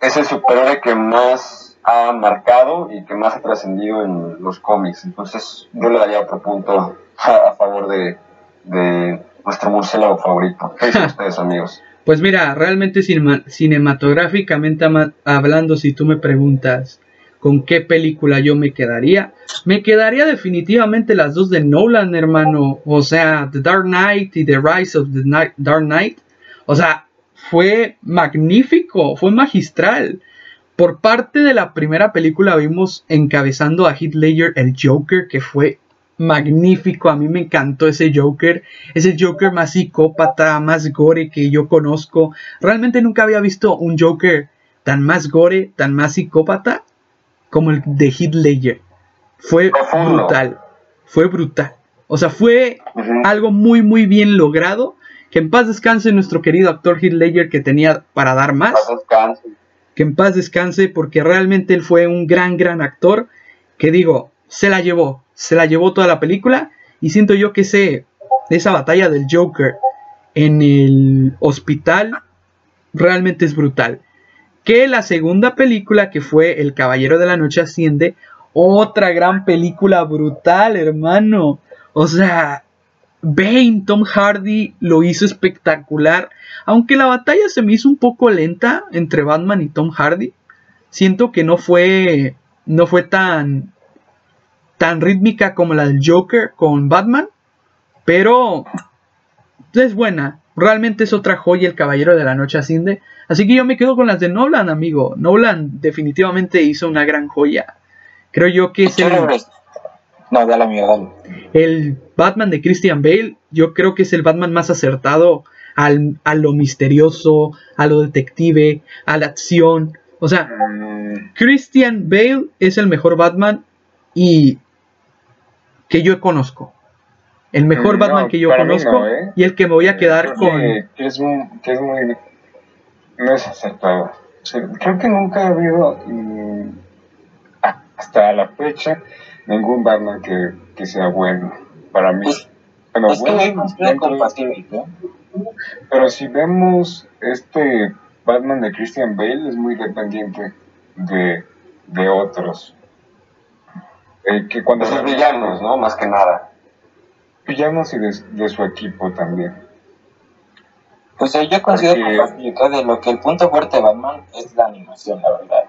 es el superhéroe que más ha marcado y que más ha trascendido en los cómics. Entonces yo le daría otro punto a, a favor de, de nuestro murciélago favorito. ¿Qué dicen ustedes, amigos? Pues mira, realmente cinema- cinematográficamente hablando, si tú me preguntas con qué película yo me quedaría, me quedaría definitivamente las dos de Nolan, hermano. O sea, The Dark Knight y The Rise of the Night- Dark Knight. O sea, fue magnífico, fue magistral. Por parte de la primera película vimos encabezando a Heath Ledger el Joker, que fue magnífico. A mí me encantó ese Joker. Ese Joker más psicópata, más gore que yo conozco. Realmente nunca había visto un Joker tan más gore, tan más psicópata como el de Heath Ledger. Fue Profundo. brutal. Fue brutal. O sea, fue algo muy, muy bien logrado. Que en paz descanse nuestro querido actor Heath Ledger que tenía para dar más Paz que en paz descanse porque realmente él fue un gran, gran actor. Que digo, se la llevó, se la llevó toda la película y siento yo que ese, esa batalla del Joker en el hospital realmente es brutal. Que la segunda película que fue El Caballero de la Noche Asciende, otra gran película brutal, hermano. O sea, Bane, Tom Hardy lo hizo espectacular. Aunque la batalla se me hizo un poco lenta entre Batman y Tom Hardy. Siento que no fue. No fue tan. tan rítmica como la del Joker con Batman. Pero. Es buena. Realmente es otra joya el Caballero de la Noche Asciende. Así que yo me quedo con las de Nolan, amigo. Nolan definitivamente hizo una gran joya. Creo yo que es el, No, dale, amigo, dale. el Batman de Christian Bale. Yo creo que es el Batman más acertado al, a lo misterioso, a lo detective, a la acción. O sea, Mm, Christian Bale es el mejor Batman y que yo conozco. El mejor Mm, Batman no, que yo conozco no, ¿eh? y el que me voy a quedar creo con... Que, es muy, que es muy. No es acertado. O sea, creo que nunca ha habido. mm, hasta la fecha. Ningún Batman que, que sea bueno. Para mí. Pues- Bueno, es que bueno, dentro- compatible, ¿no? Pero si vemos este Batman de Christian Bale es muy dependiente de, de otros. Eh, que cuando De sus villanos, ¿no? Más que nada. Villanos y de, de su equipo también. Pues eh, yo considero compatibilidad de lo que el punto fuerte de Batman es la animación, la verdad.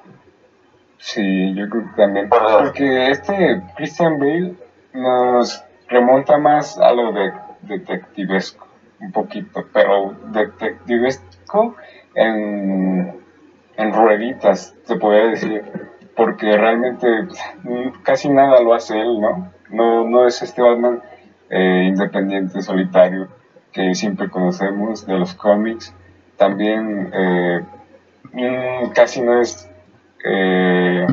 Sí, yo creo que también. Por. Porque este Christian Bale nos remonta más a lo de detectivesco, un poquito, pero detectivesco en, en rueditas, se podría decir, porque realmente mm, casi nada lo hace él, ¿no? No, no es este Batman eh, independiente, solitario, que siempre conocemos de los cómics. También eh, mm, casi no es eh,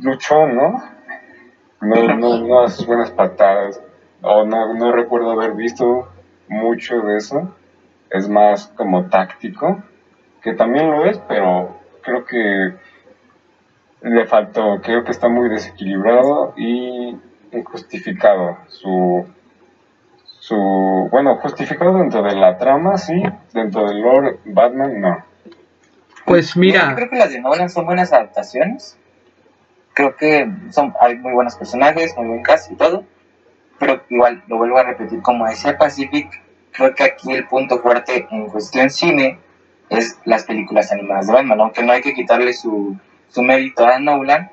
luchón, ¿no? No, no, no hace buenas patadas, o no, no recuerdo haber visto mucho de eso. Es más como táctico, que también lo es, pero creo que le faltó, creo que está muy desequilibrado y injustificado su su bueno justificado dentro de la trama sí dentro del lore Batman no Pues Yo mira, creo que las de Nolan son buenas adaptaciones. Creo que son, hay muy buenos personajes, muy buen cast y todo. Pero igual, lo vuelvo a repetir, como decía Pacific, creo que aquí el punto fuerte en cuestión cine es las películas animadas de Batman, aunque no hay que quitarle su, su mérito a Nolan,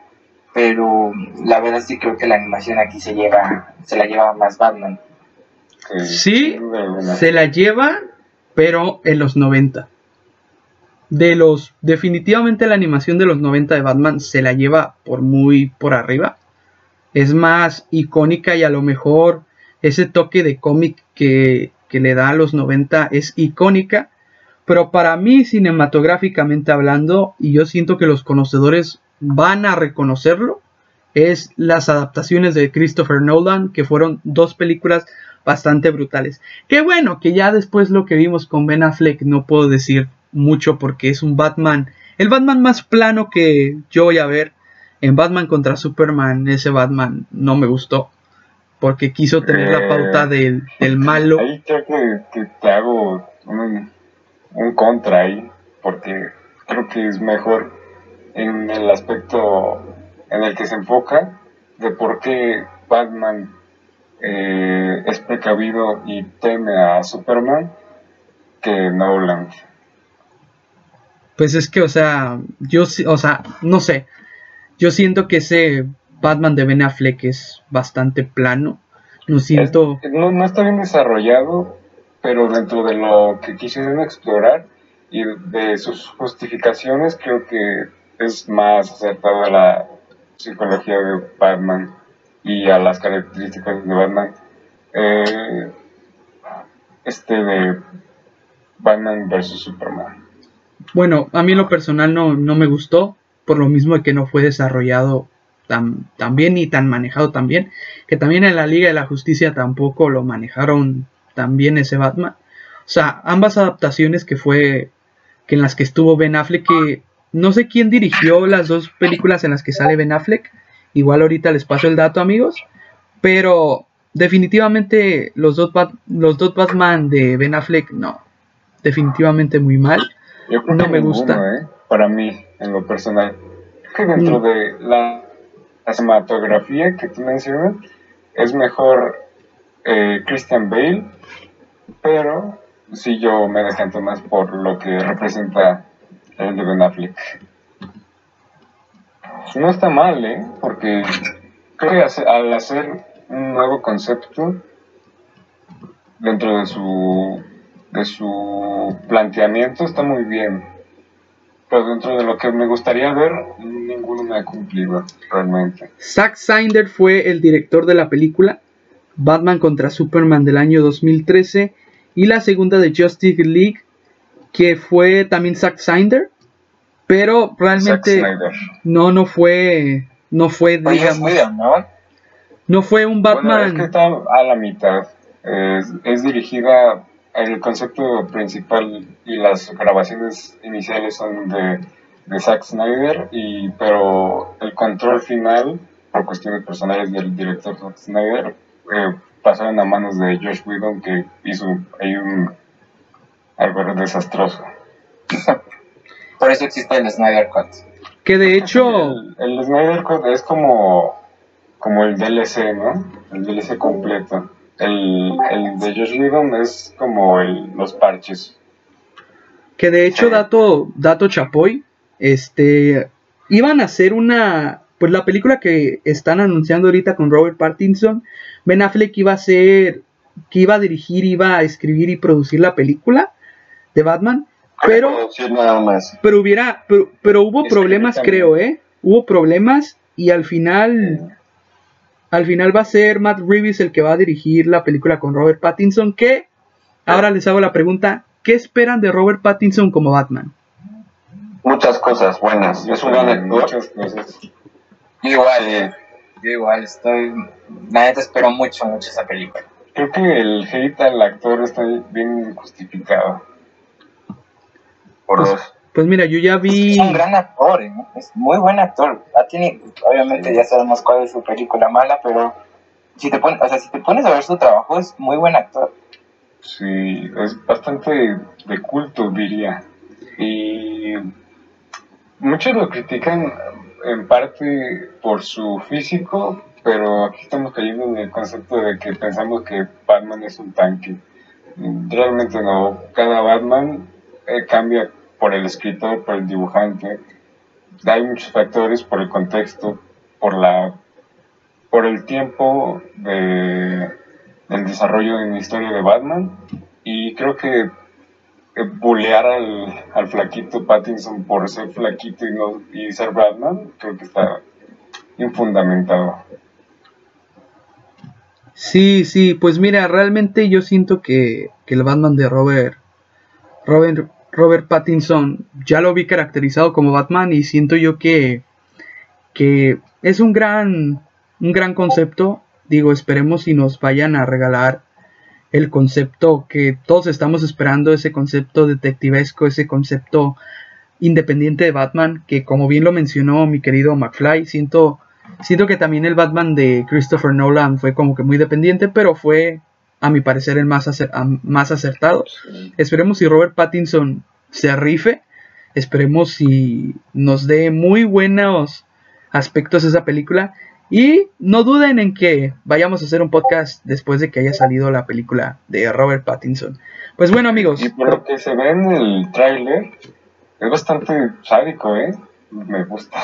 pero la verdad sí creo que la animación aquí se lleva, se la lleva más Batman. Sí, se la lleva, pero en los 90. De los, definitivamente la animación de los 90 de Batman se la lleva por muy por arriba. Es más icónica y a lo mejor ese toque de cómic que, que le da a los 90 es icónica. Pero para mí, cinematográficamente hablando, y yo siento que los conocedores van a reconocerlo, es las adaptaciones de Christopher Nolan, que fueron dos películas bastante brutales. Qué bueno que ya después lo que vimos con Ben Affleck no puedo decir mucho porque es un Batman, el Batman más plano que yo voy a ver. En Batman contra Superman, ese Batman no me gustó porque quiso tener la Eh. pauta del, del malo. Ahí creo que, que te hago un, un contra ahí, porque creo que es mejor en el aspecto en el que se enfoca de por qué Batman eh, es precavido y teme a Superman que Nolan. Pues es que, o sea, yo, o sea, no sé. Yo siento que ese Batman de Ben Affleck es bastante plano. No siento. Es- no, no está bien desarrollado, pero dentro de lo que quisieron explorar y de sus justificaciones, creo que es más acertado a la psicología de Batman y a las características de Batman. Eh, este de Batman versus Superman. Bueno, a mí en lo personal no, no me gustó, por lo mismo que no fue desarrollado tan, bien ni tan manejado tan bien, que también en la Liga de la Justicia tampoco lo manejaron tan bien ese Batman. O sea, ambas adaptaciones que fue, que en las que estuvo Ben Affleck, no sé quién dirigió las dos películas en las que sale Ben Affleck, Igual ahorita les paso el dato, amigos. Pero definitivamente los dos, los dos Batman de Ben Affleck, no. Definitivamente muy mal. Yo creo no que me ninguno, gusta. ¿eh? Para mí, en lo personal. Que dentro Mm. de la, la cinematografía que tú mencionas, es mejor eh, Christian Bale, pero sí yo me decanto más por lo que representa el de Ben Affleck. No está mal, ¿eh? Porque creo que al hacer un nuevo concepto dentro de su de su planteamiento está muy bien. Pero dentro de lo que me gustaría ver, ninguno me ha cumplido realmente. Zack Snyder fue el director de la película Batman contra Superman del año 2013 y la segunda de Justice League que fue también Zack Snyder, pero realmente no no fue no fue Pues digamos, ¿no? no fue un Bueno, Batman es que está a la mitad. Es, es dirigida, el concepto principal y las grabaciones iniciales son de, de Zack Snyder, y, pero el control final, por cuestiones personales del director Zack Snyder, eh, pasaron a manos de Josh Whedon, que hizo ahí un algo desastroso. Por eso existe el Snyder Cut. que de hecho El, el Snyder Cut es como, como el DLC, ¿no? El DLC completo. El, el de Josh Whedon es como el, los parches. Que de hecho, Sí. dato, dato chapoy, este, iban a hacer una, pues la película que están anunciando ahorita con Robert Pattinson, Ben Affleck iba a ser, que iba a dirigir, iba a escribir y producir la película de Batman, pero, Producir nada más. pero hubiera, pero, pero hubo problemas, creo, eh, hubo problemas y al final, al final va a ser Matt Reeves el que va a dirigir la película con Robert Pattinson, que, ahora les hago la pregunta, ¿qué esperan de Robert Pattinson como Batman? Muchas cosas buenas. Es un gran actor. Muchas cosas. Yo igual, eh, yo igual estoy. La neta espero mucho, mucho esa película. Creo que el hate al actor está bien justificado. Por Pues- dos. Pues mira, yo ya vi. Es un gran actor, ¿eh? es muy buen actor. Teni- obviamente ya sabemos cuál es su película mala, pero si te, pones, o sea, si te pones a ver su trabajo, es muy buen actor. Sí, es bastante de culto, diría. Y muchos lo critican en parte por su físico, pero aquí estamos cayendo en el concepto de que pensamos que Batman es un tanque. Realmente no. Cada Batman cambia por el escritor, por el dibujante. Hay muchos factores por el contexto, por la por el tiempo de, del desarrollo en la historia de Batman y creo que bulear al, al flaquito Pattinson por ser flaquito y, no, y ser Batman creo que está infundamentado. Sí, sí, pues mira, realmente yo siento que, que el Batman de Robert, Robert, Robert Pattinson ya lo vi caracterizado como Batman y siento yo que, que es un gran, un gran concepto. Digo, esperemos si nos vayan a regalar el concepto que todos estamos esperando, ese concepto detectivesco, ese concepto independiente de Batman, que como bien lo mencionó mi querido McFly, siento, siento que también el Batman de Christopher Nolan fue como que muy dependiente, pero fue a mi parecer el más, acer- a- más acertado. Esperemos si Robert Pattinson se rife, esperemos si nos dé muy buenos aspectos esa película y no duden en que vayamos a hacer un podcast después de que haya salido la película de Robert Pattinson. Pues bueno amigos, Y por lo que se ve en el tráiler es bastante sádico, ¿eh? Me gusta.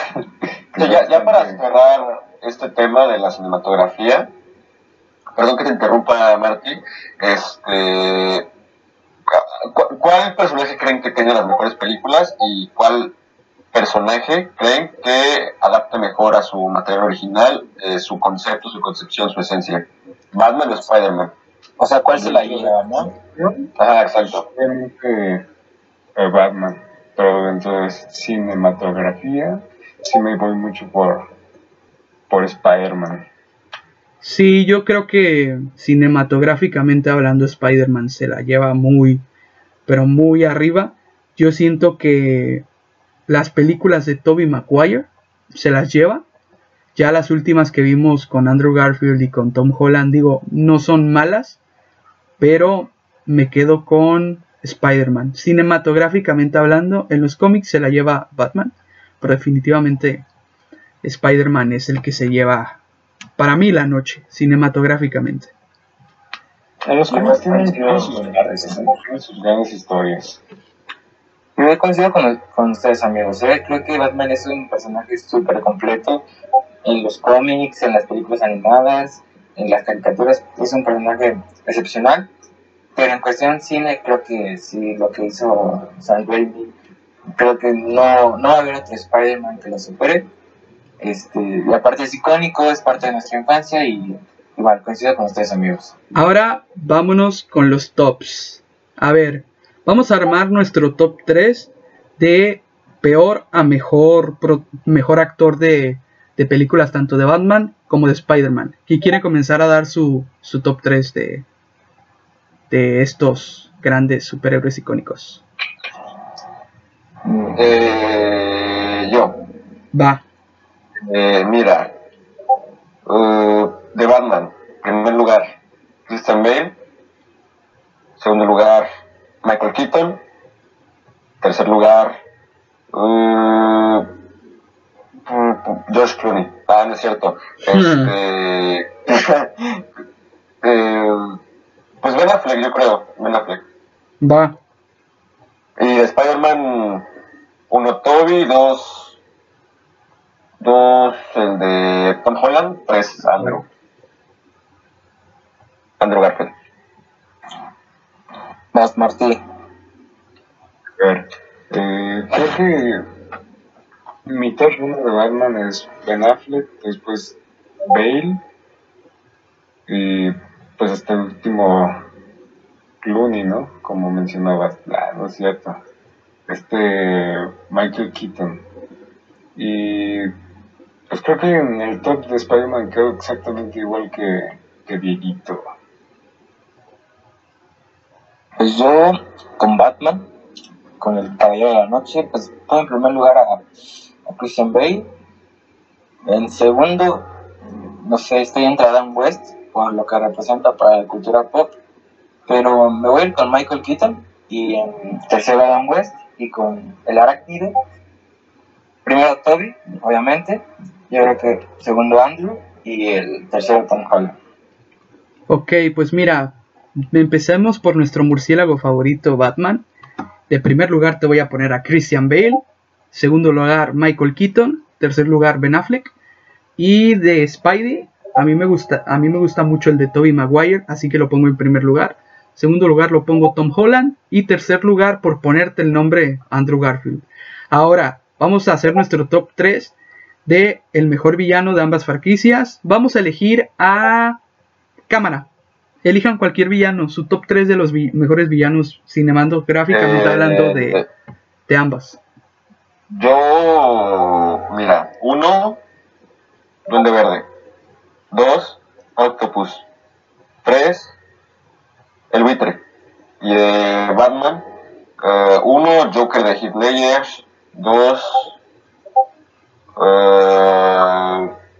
Sí, ya, ya para cerrar este tema de la cinematografía, perdón que te interrumpa, Marty, este, ¿cu- ¿cuál personaje creen que tiene las mejores películas y cuál personaje creen que adapta mejor a su material original, eh, su concepto, su concepción, su esencia? ¿Batman o Spider-Man? O sea, ¿cuál se la lleva, no? Ajá, exacto. Obviamente eh, Batman, pero dentro de cinematografía sí me voy mucho por, por Spider-Man. Sí, yo creo que cinematográficamente hablando Spider-Man se la lleva muy, pero muy arriba. Yo siento que las películas de Tobey Maguire se las lleva. Ya las últimas que vimos con Andrew Garfield y con Tom Holland, digo, no son malas, pero me quedo con Spider-Man. Cinematográficamente hablando, en los cómics se la lleva Batman, pero definitivamente Spider-Man es el que se lleva, para mí, la noche, cinematográficamente. En los cómics tienen sus, con- tienen sus grandes historias. Yo coincido con, con ustedes, amigos. ¿eh? Creo que Batman es un personaje súper completo. En los cómics, en las películas animadas, en las caricaturas, es un personaje excepcional. Pero en cuestión cine, creo que sí, lo que hizo Sam Raimi, creo que no, no va a haber otro Spider-Man que lo supere. Este, y aparte es icónico, es parte de nuestra infancia y igual coincido con ustedes, amigos. Ahora vámonos con los tops. A ver, vamos a armar nuestro top 3 de peor a mejor, pro- mejor actor de, de películas tanto de Batman como de Spider-Man. ¿Quién quiere comenzar a dar su, su top 3 de, de estos grandes superhéroes icónicos? Eh, yo. Va, Eh, mira, eh, de Batman, primer lugar, Christian Bale, segundo lugar, Michael Keaton, tercer lugar, eh, George Clooney, ah, no es cierto, este, eh, pues Ben Affleck, yo creo, Ben Affleck, va. y de Spider-Man, uno Toby, dos, dos el de Tom Holland, tres Andrew. Andrew Garfield. Más Martí. A ver, eh, creo que mi top 1 de Batman es Ben Affleck, después Bale y pues hasta el último Clooney, ¿no? Como mencionabas, Ah, no es cierto. Este Michael Keaton. Y pues creo que en el top de Spider-Man quedo exactamente igual que, que Dieguito. Pues yo, con Batman, con el Caballero de la Noche, pues pongo en primer lugar a, Christian Bale. En segundo, no sé, estoy entre Adam West, por lo que representa para la cultura pop. Pero me voy a ir con Michael Keaton. Y en tercero Adam West. Y con el Arácnido. Primero Toby, obviamente. Yo creo que segundo Andrew. Y el tercero Tom Holland. Ok, pues mira, empecemos por nuestro murciélago favorito, Batman. De primer lugar te voy a poner a Christian Bale. Segundo lugar, Michael Keaton. Tercer lugar, Ben Affleck. Y de Spidey, a mí me gusta, a mí me gusta mucho el de Tobey Maguire, así que lo pongo en primer lugar. Segundo lugar lo pongo Tom Holland. Y tercer lugar, por ponerte el nombre, Andrew Garfield. Ahora, vamos a hacer nuestro top 3 de el mejor villano de ambas franquicias. Vamos a elegir a Cámara. Elijan cualquier villano, su top 3 de los vi- mejores villanos cinematográficamente Eh, hablando de, eh, de ambas. Yo, mira, uno, Duende Verde. Dos, Octopus. Tres, El Buitre. Y de Batman, eh, uno, Joker de Heath Ledger. Dos,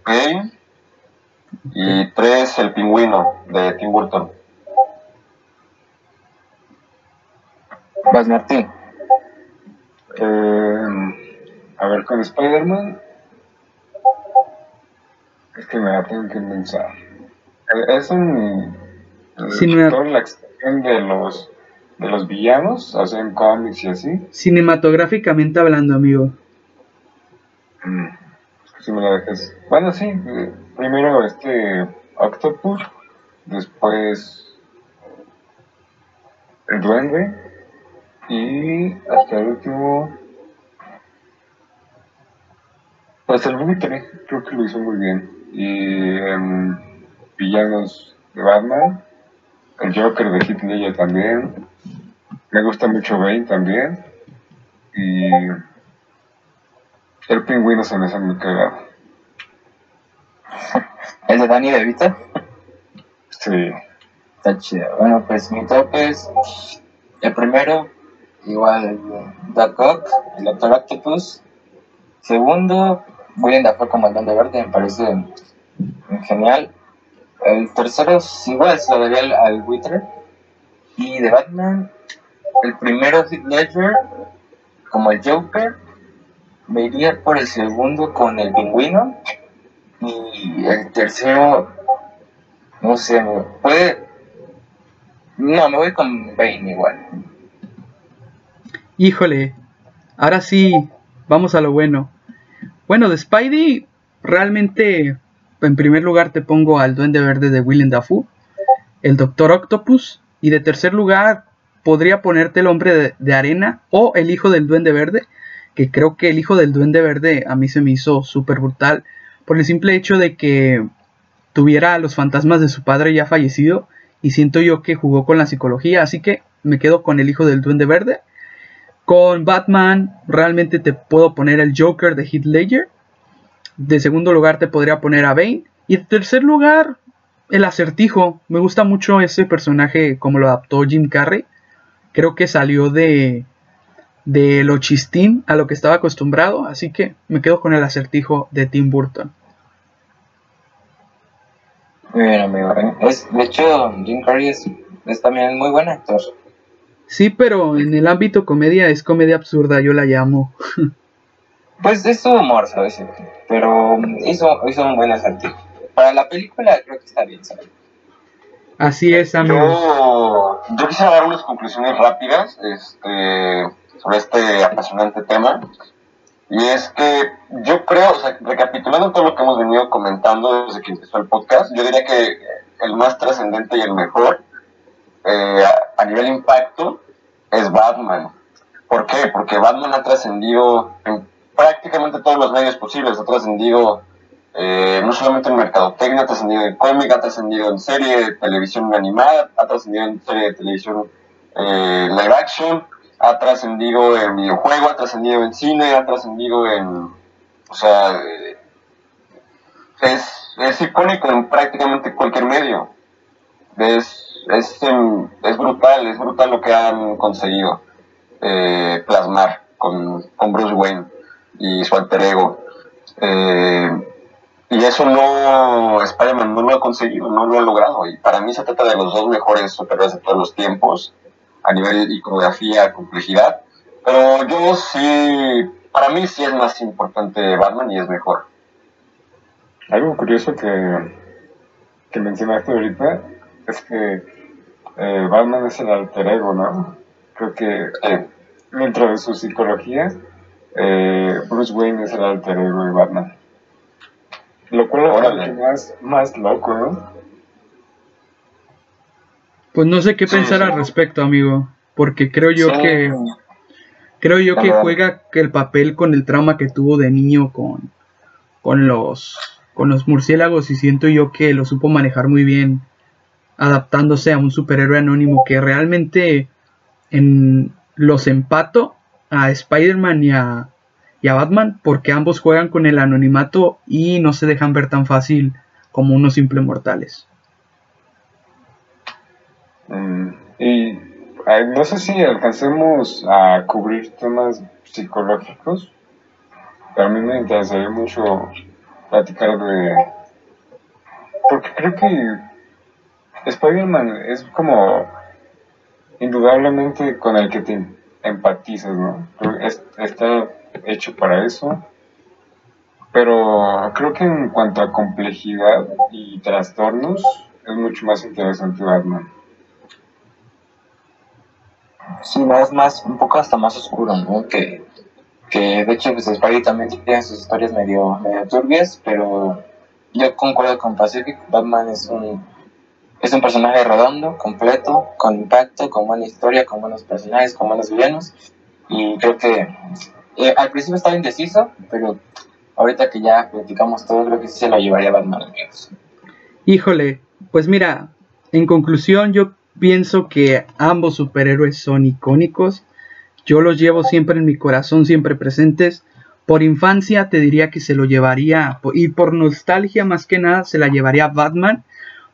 Bane. Y tres, El Pingüino de Tim Burton. Vas Martí. Eh, a ver, con Spider-Man. Es que me la tengo que pensar. Eh, Es un. toda la extensión de los, de los villanos, o sea, en cómics y así. Cinematográficamente hablando, amigo. Si me la dejas. Bueno, sí. eh, primero este Octopus. Después. El Duende. Y hasta el último. Pues el buitre, creo que lo hizo muy bien. Y em, villanos de Batman, el Joker de Heath Ledger también. Me gusta mucho Bane también. Y el pingüino se me hace muy cagado. ¿El de Danny DeVito? Sí. Está chido. Bueno, pues mi top es el primero, igual Doc Ock, el Doctor Octopus. Segundo, William Dafoe como el Duende Verde me parece genial. El tercero igual, se lo daría al, al Wither. Y de Batman, el primero Heath Ledger como el Joker. Me iría por el segundo con el pingüino. Y el tercero, no sé, puede. No, me voy con Bane igual. Híjole, ahora sí, vamos a lo bueno. Bueno, de Spidey, realmente, en primer lugar te pongo al Duende Verde de Willem Dafoe, el Doctor Octopus, y de tercer lugar podría ponerte el Hombre de Arena o el Hijo del Duende Verde, que creo que el Hijo del Duende Verde a mí se me hizo súper brutal por el simple hecho de que tuviera a los fantasmas de su padre ya fallecido y siento yo que jugó con la psicología, así que me quedo con el Hijo del Duende Verde. Con Batman realmente te puedo poner el Joker de Heath Ledger. De segundo lugar te podría poner a Bane. Y de tercer lugar, el acertijo. Me gusta mucho ese personaje como lo adaptó Jim Carrey. Creo que salió de, de lo chistín a lo que estaba acostumbrado. Así que me quedo con el acertijo de Tim Burton. Muy bien, amigo. Es, de hecho, Jim Carrey es, es también muy buen actor. Sí, pero en el ámbito comedia es comedia absurda, yo la llamo. Pues es su humor, ¿sabes? Pero hizo, hizo un buen acertijo. Para la película creo que está bien, ¿sabes? Así es, amigos. Yo, yo quisiera dar unas conclusiones rápidas este, sobre este apasionante tema. Y es que yo creo, o sea, recapitulando todo lo que hemos venido comentando desde que empezó el podcast, yo diría que el más trascendente y el mejor eh, a, a nivel impacto es Batman. ¿Por qué? Porque Batman ha trascendido en prácticamente todos los medios posibles, ha trascendido eh, no solamente en mercadotecnia, ha trascendido en cómic, ha trascendido en serie de televisión animada, ha trascendido en serie de televisión eh, live action, ha trascendido en videojuego, ha trascendido en cine, ha trascendido en... O sea, eh, es, es icónico en prácticamente cualquier medio. Es, es, es brutal, es brutal lo que han conseguido eh, plasmar con, con Bruce Wayne y su alter ego. Eh, y eso no, Spider-Man no lo ha conseguido, no lo ha logrado. Y para mí se trata de los dos mejores superhéroes de todos los tiempos, a nivel iconografía, complejidad. Pero yo sí, para mí sí es más importante Batman y es mejor. Algo curioso que, que mencionaste ahorita es que eh, Batman es el alter ego, ¿no? Creo que Eh, dentro de su psicología, eh, Bruce Wayne es el alter ego de Batman. Lo cual hace más, más loco, ¿no? Pues no sé qué Sí, pensar sí. al respecto, amigo. Porque creo yo Sí. que creo yo que juega el papel con el trauma que tuvo de niño con, con los con los murciélagos y siento yo que lo supo manejar muy bien adaptándose a un superhéroe anónimo que realmente en los empato a Spider-Man y a, y a Batman porque ambos juegan con el anonimato y no se dejan ver tan fácil como unos simples mortales. Mm, y no sé si alcancemos a cubrir temas psicológicos, pero a mí me interesaría mucho platicar de... Porque creo que Spider-Man es como indudablemente con el que te empatizas, ¿no? Está hecho para eso. Pero creo que en cuanto a complejidad y trastornos, es mucho más interesante Batman. Sí, es más, un poco hasta más oscuro, ¿no? Que, que de hecho, pues Spidey también tiene sus historias medio, medio turbias, pero yo concuerdo con Pacific, Batman es un, es un personaje redondo, completo, con impacto, con buena historia, con buenos personajes, con buenos villanos, y creo que eh, al principio estaba indeciso, pero ahorita que ya platicamos todo, creo que sí se lo llevaría Batman, amigos. Híjole, pues mira, en conclusión yo pienso que ambos superhéroes son icónicos. Yo los llevo siempre en mi corazón, siempre presentes. Por infancia te diría que se lo llevaría, y por nostalgia más que nada, se la llevaría Batman.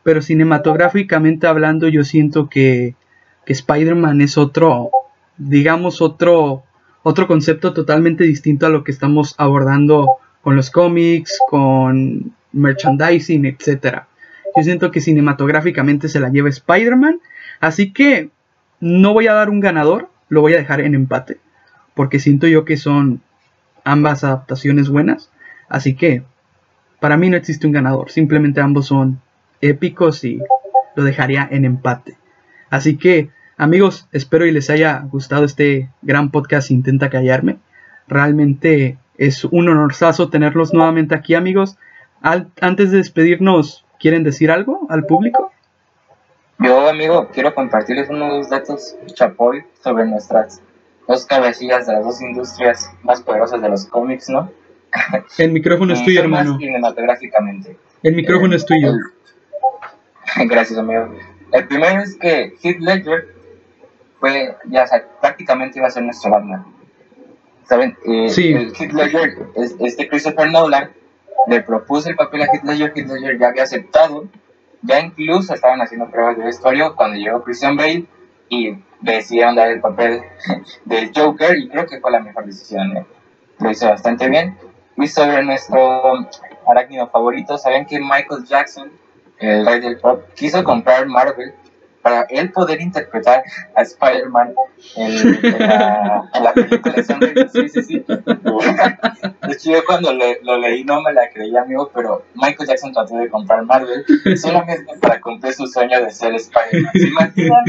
Pero cinematográficamente hablando, yo siento que, que Spider-Man es otro, digamos, otro, otro concepto totalmente distinto a lo que estamos abordando con los cómics, con merchandising, etc. Yo siento que cinematográficamente se la lleva Spider-Man, así que no voy a dar un ganador, lo voy a dejar en empate, porque siento yo que son ambas adaptaciones buenas, así que para mí no existe un ganador, simplemente ambos son épicos y lo dejaría en empate. Así que, amigos, espero y les haya gustado este gran podcast Intenta Callarme. Realmente es un honorazo tenerlos nuevamente aquí, amigos. antes de despedirnos, ¿quieren decir algo al público? Yo, amigo, quiero compartirles unos datos chapoy sobre nuestras dos cabecillas de las dos industrias más poderosas de los cómics, ¿no? El micrófono es tuyo, hermano. Cinematográficamente. El micrófono es tuyo. Gracias, amigo. El primero es que Heath Ledger fue, ya prácticamente iba a ser nuestro Batman. ¿Saben? Eh, sí. Heath Ledger, este Christopher Nolan, le propuso el papel a Heath Ledger, Heath Ledger ya había aceptado, ya incluso estaban haciendo pruebas de vestuario cuando llegó Christian Bale y decidieron dar el papel del Joker y creo que fue la mejor decisión. ¿eh? Lo hizo bastante bien. Y sobre nuestro arácnido favorito, saben que Michael Jackson el rey del pop, quiso comprar Marvel para él poder interpretar a Spider-Man en, la, película de. Sí, sí, sí. De hecho, yo cuando lo leí no me la creía, amigo, pero Michael Jackson trató de comprar Marvel solamente para cumplir su sueño de ser Spider-Man. ¿Se imaginan?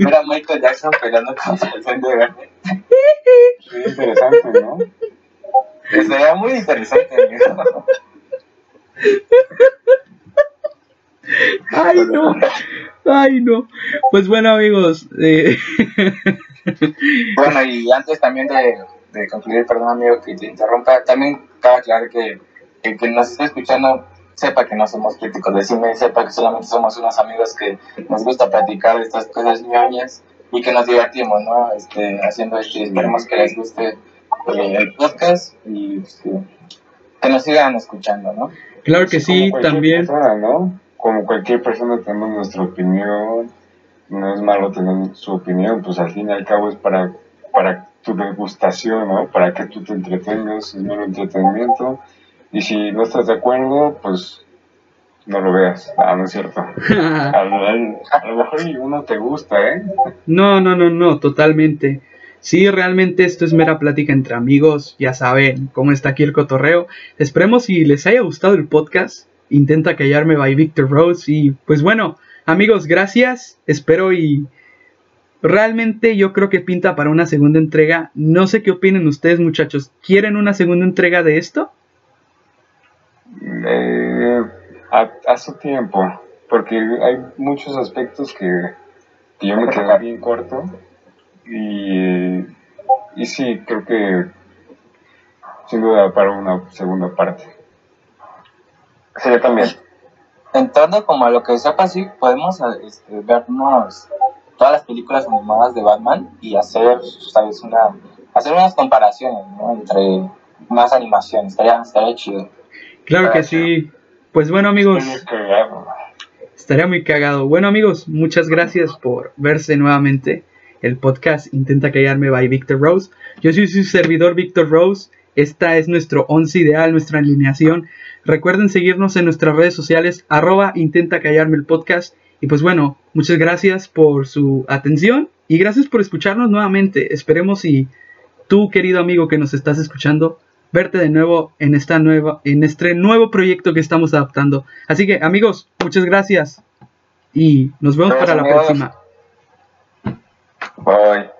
Era Michael Jackson peleando contra el Duende Verde. Muy interesante, ¿no? Sería muy interesante, amigo. Ay, no. Ay, no. Pues bueno, amigos. Eh... Bueno, y antes también de, de, concluir, perdón, amigo, que te interrumpa, también cabe aclarar que el que nos esté escuchando sepa que no somos críticos de cine, sepa que solamente somos unos amigos que nos gusta platicar estas cosas ñoñas y que nos divertimos, ¿no? Este, haciendo esto y esperemos que les guste eh, el podcast y pues, que, nos sigan escuchando, ¿no? Claro que sí, también. ¿no? Como cualquier persona tenemos nuestra opinión, no es malo tener su opinión, pues al fin y al cabo es para, para tu degustación, ¿no? Para que tú te entretengas, es mero entretenimiento. Y si no estás de acuerdo, pues no lo veas. Ah, no es cierto. a, lo, mejor uno te gusta, ¿eh? No, no, no, no, totalmente. Sí, realmente esto es mera plática entre amigos, ya saben cómo está aquí el cotorreo. Esperemos si les haya gustado el podcast. Intenta callarme by Victor Rose. Y pues bueno, amigos, gracias. Espero y realmente yo creo que pinta para una segunda entrega. No sé qué opinen ustedes, muchachos. ¿Quieren una segunda entrega de esto? Eh, a, su tiempo, porque hay muchos aspectos que, yo me quedé bien corto. Y, y sí, creo que sin duda para una segunda parte. Sí, yo también. Entrando como a lo que sepa, sí, podemos este, vernos todas las películas animadas de Batman y hacer, ¿sabes? Una, hacer unas comparaciones, ¿no? Entre más animaciones, estaría, estaría chido. Claro que sí. Pues bueno, amigos. Estaría muy cagado. Bueno, amigos, muchas gracias por verse nuevamente. El podcast Intenta Callarme by Victor Rose. Yo soy su servidor Victor Rose. Esta es nuestro 11 ideal, nuestra alineación. Recuerden seguirnos en nuestras redes sociales, arroba intenta callarme el podcast. Y pues bueno, muchas gracias por su atención y gracias por escucharnos nuevamente. Esperemos y tú, querido amigo que nos estás escuchando, verte de nuevo en esta nueva, en este nuevo proyecto que estamos adaptando. Así que, amigos, muchas gracias y nos vemos para la próxima. Bye.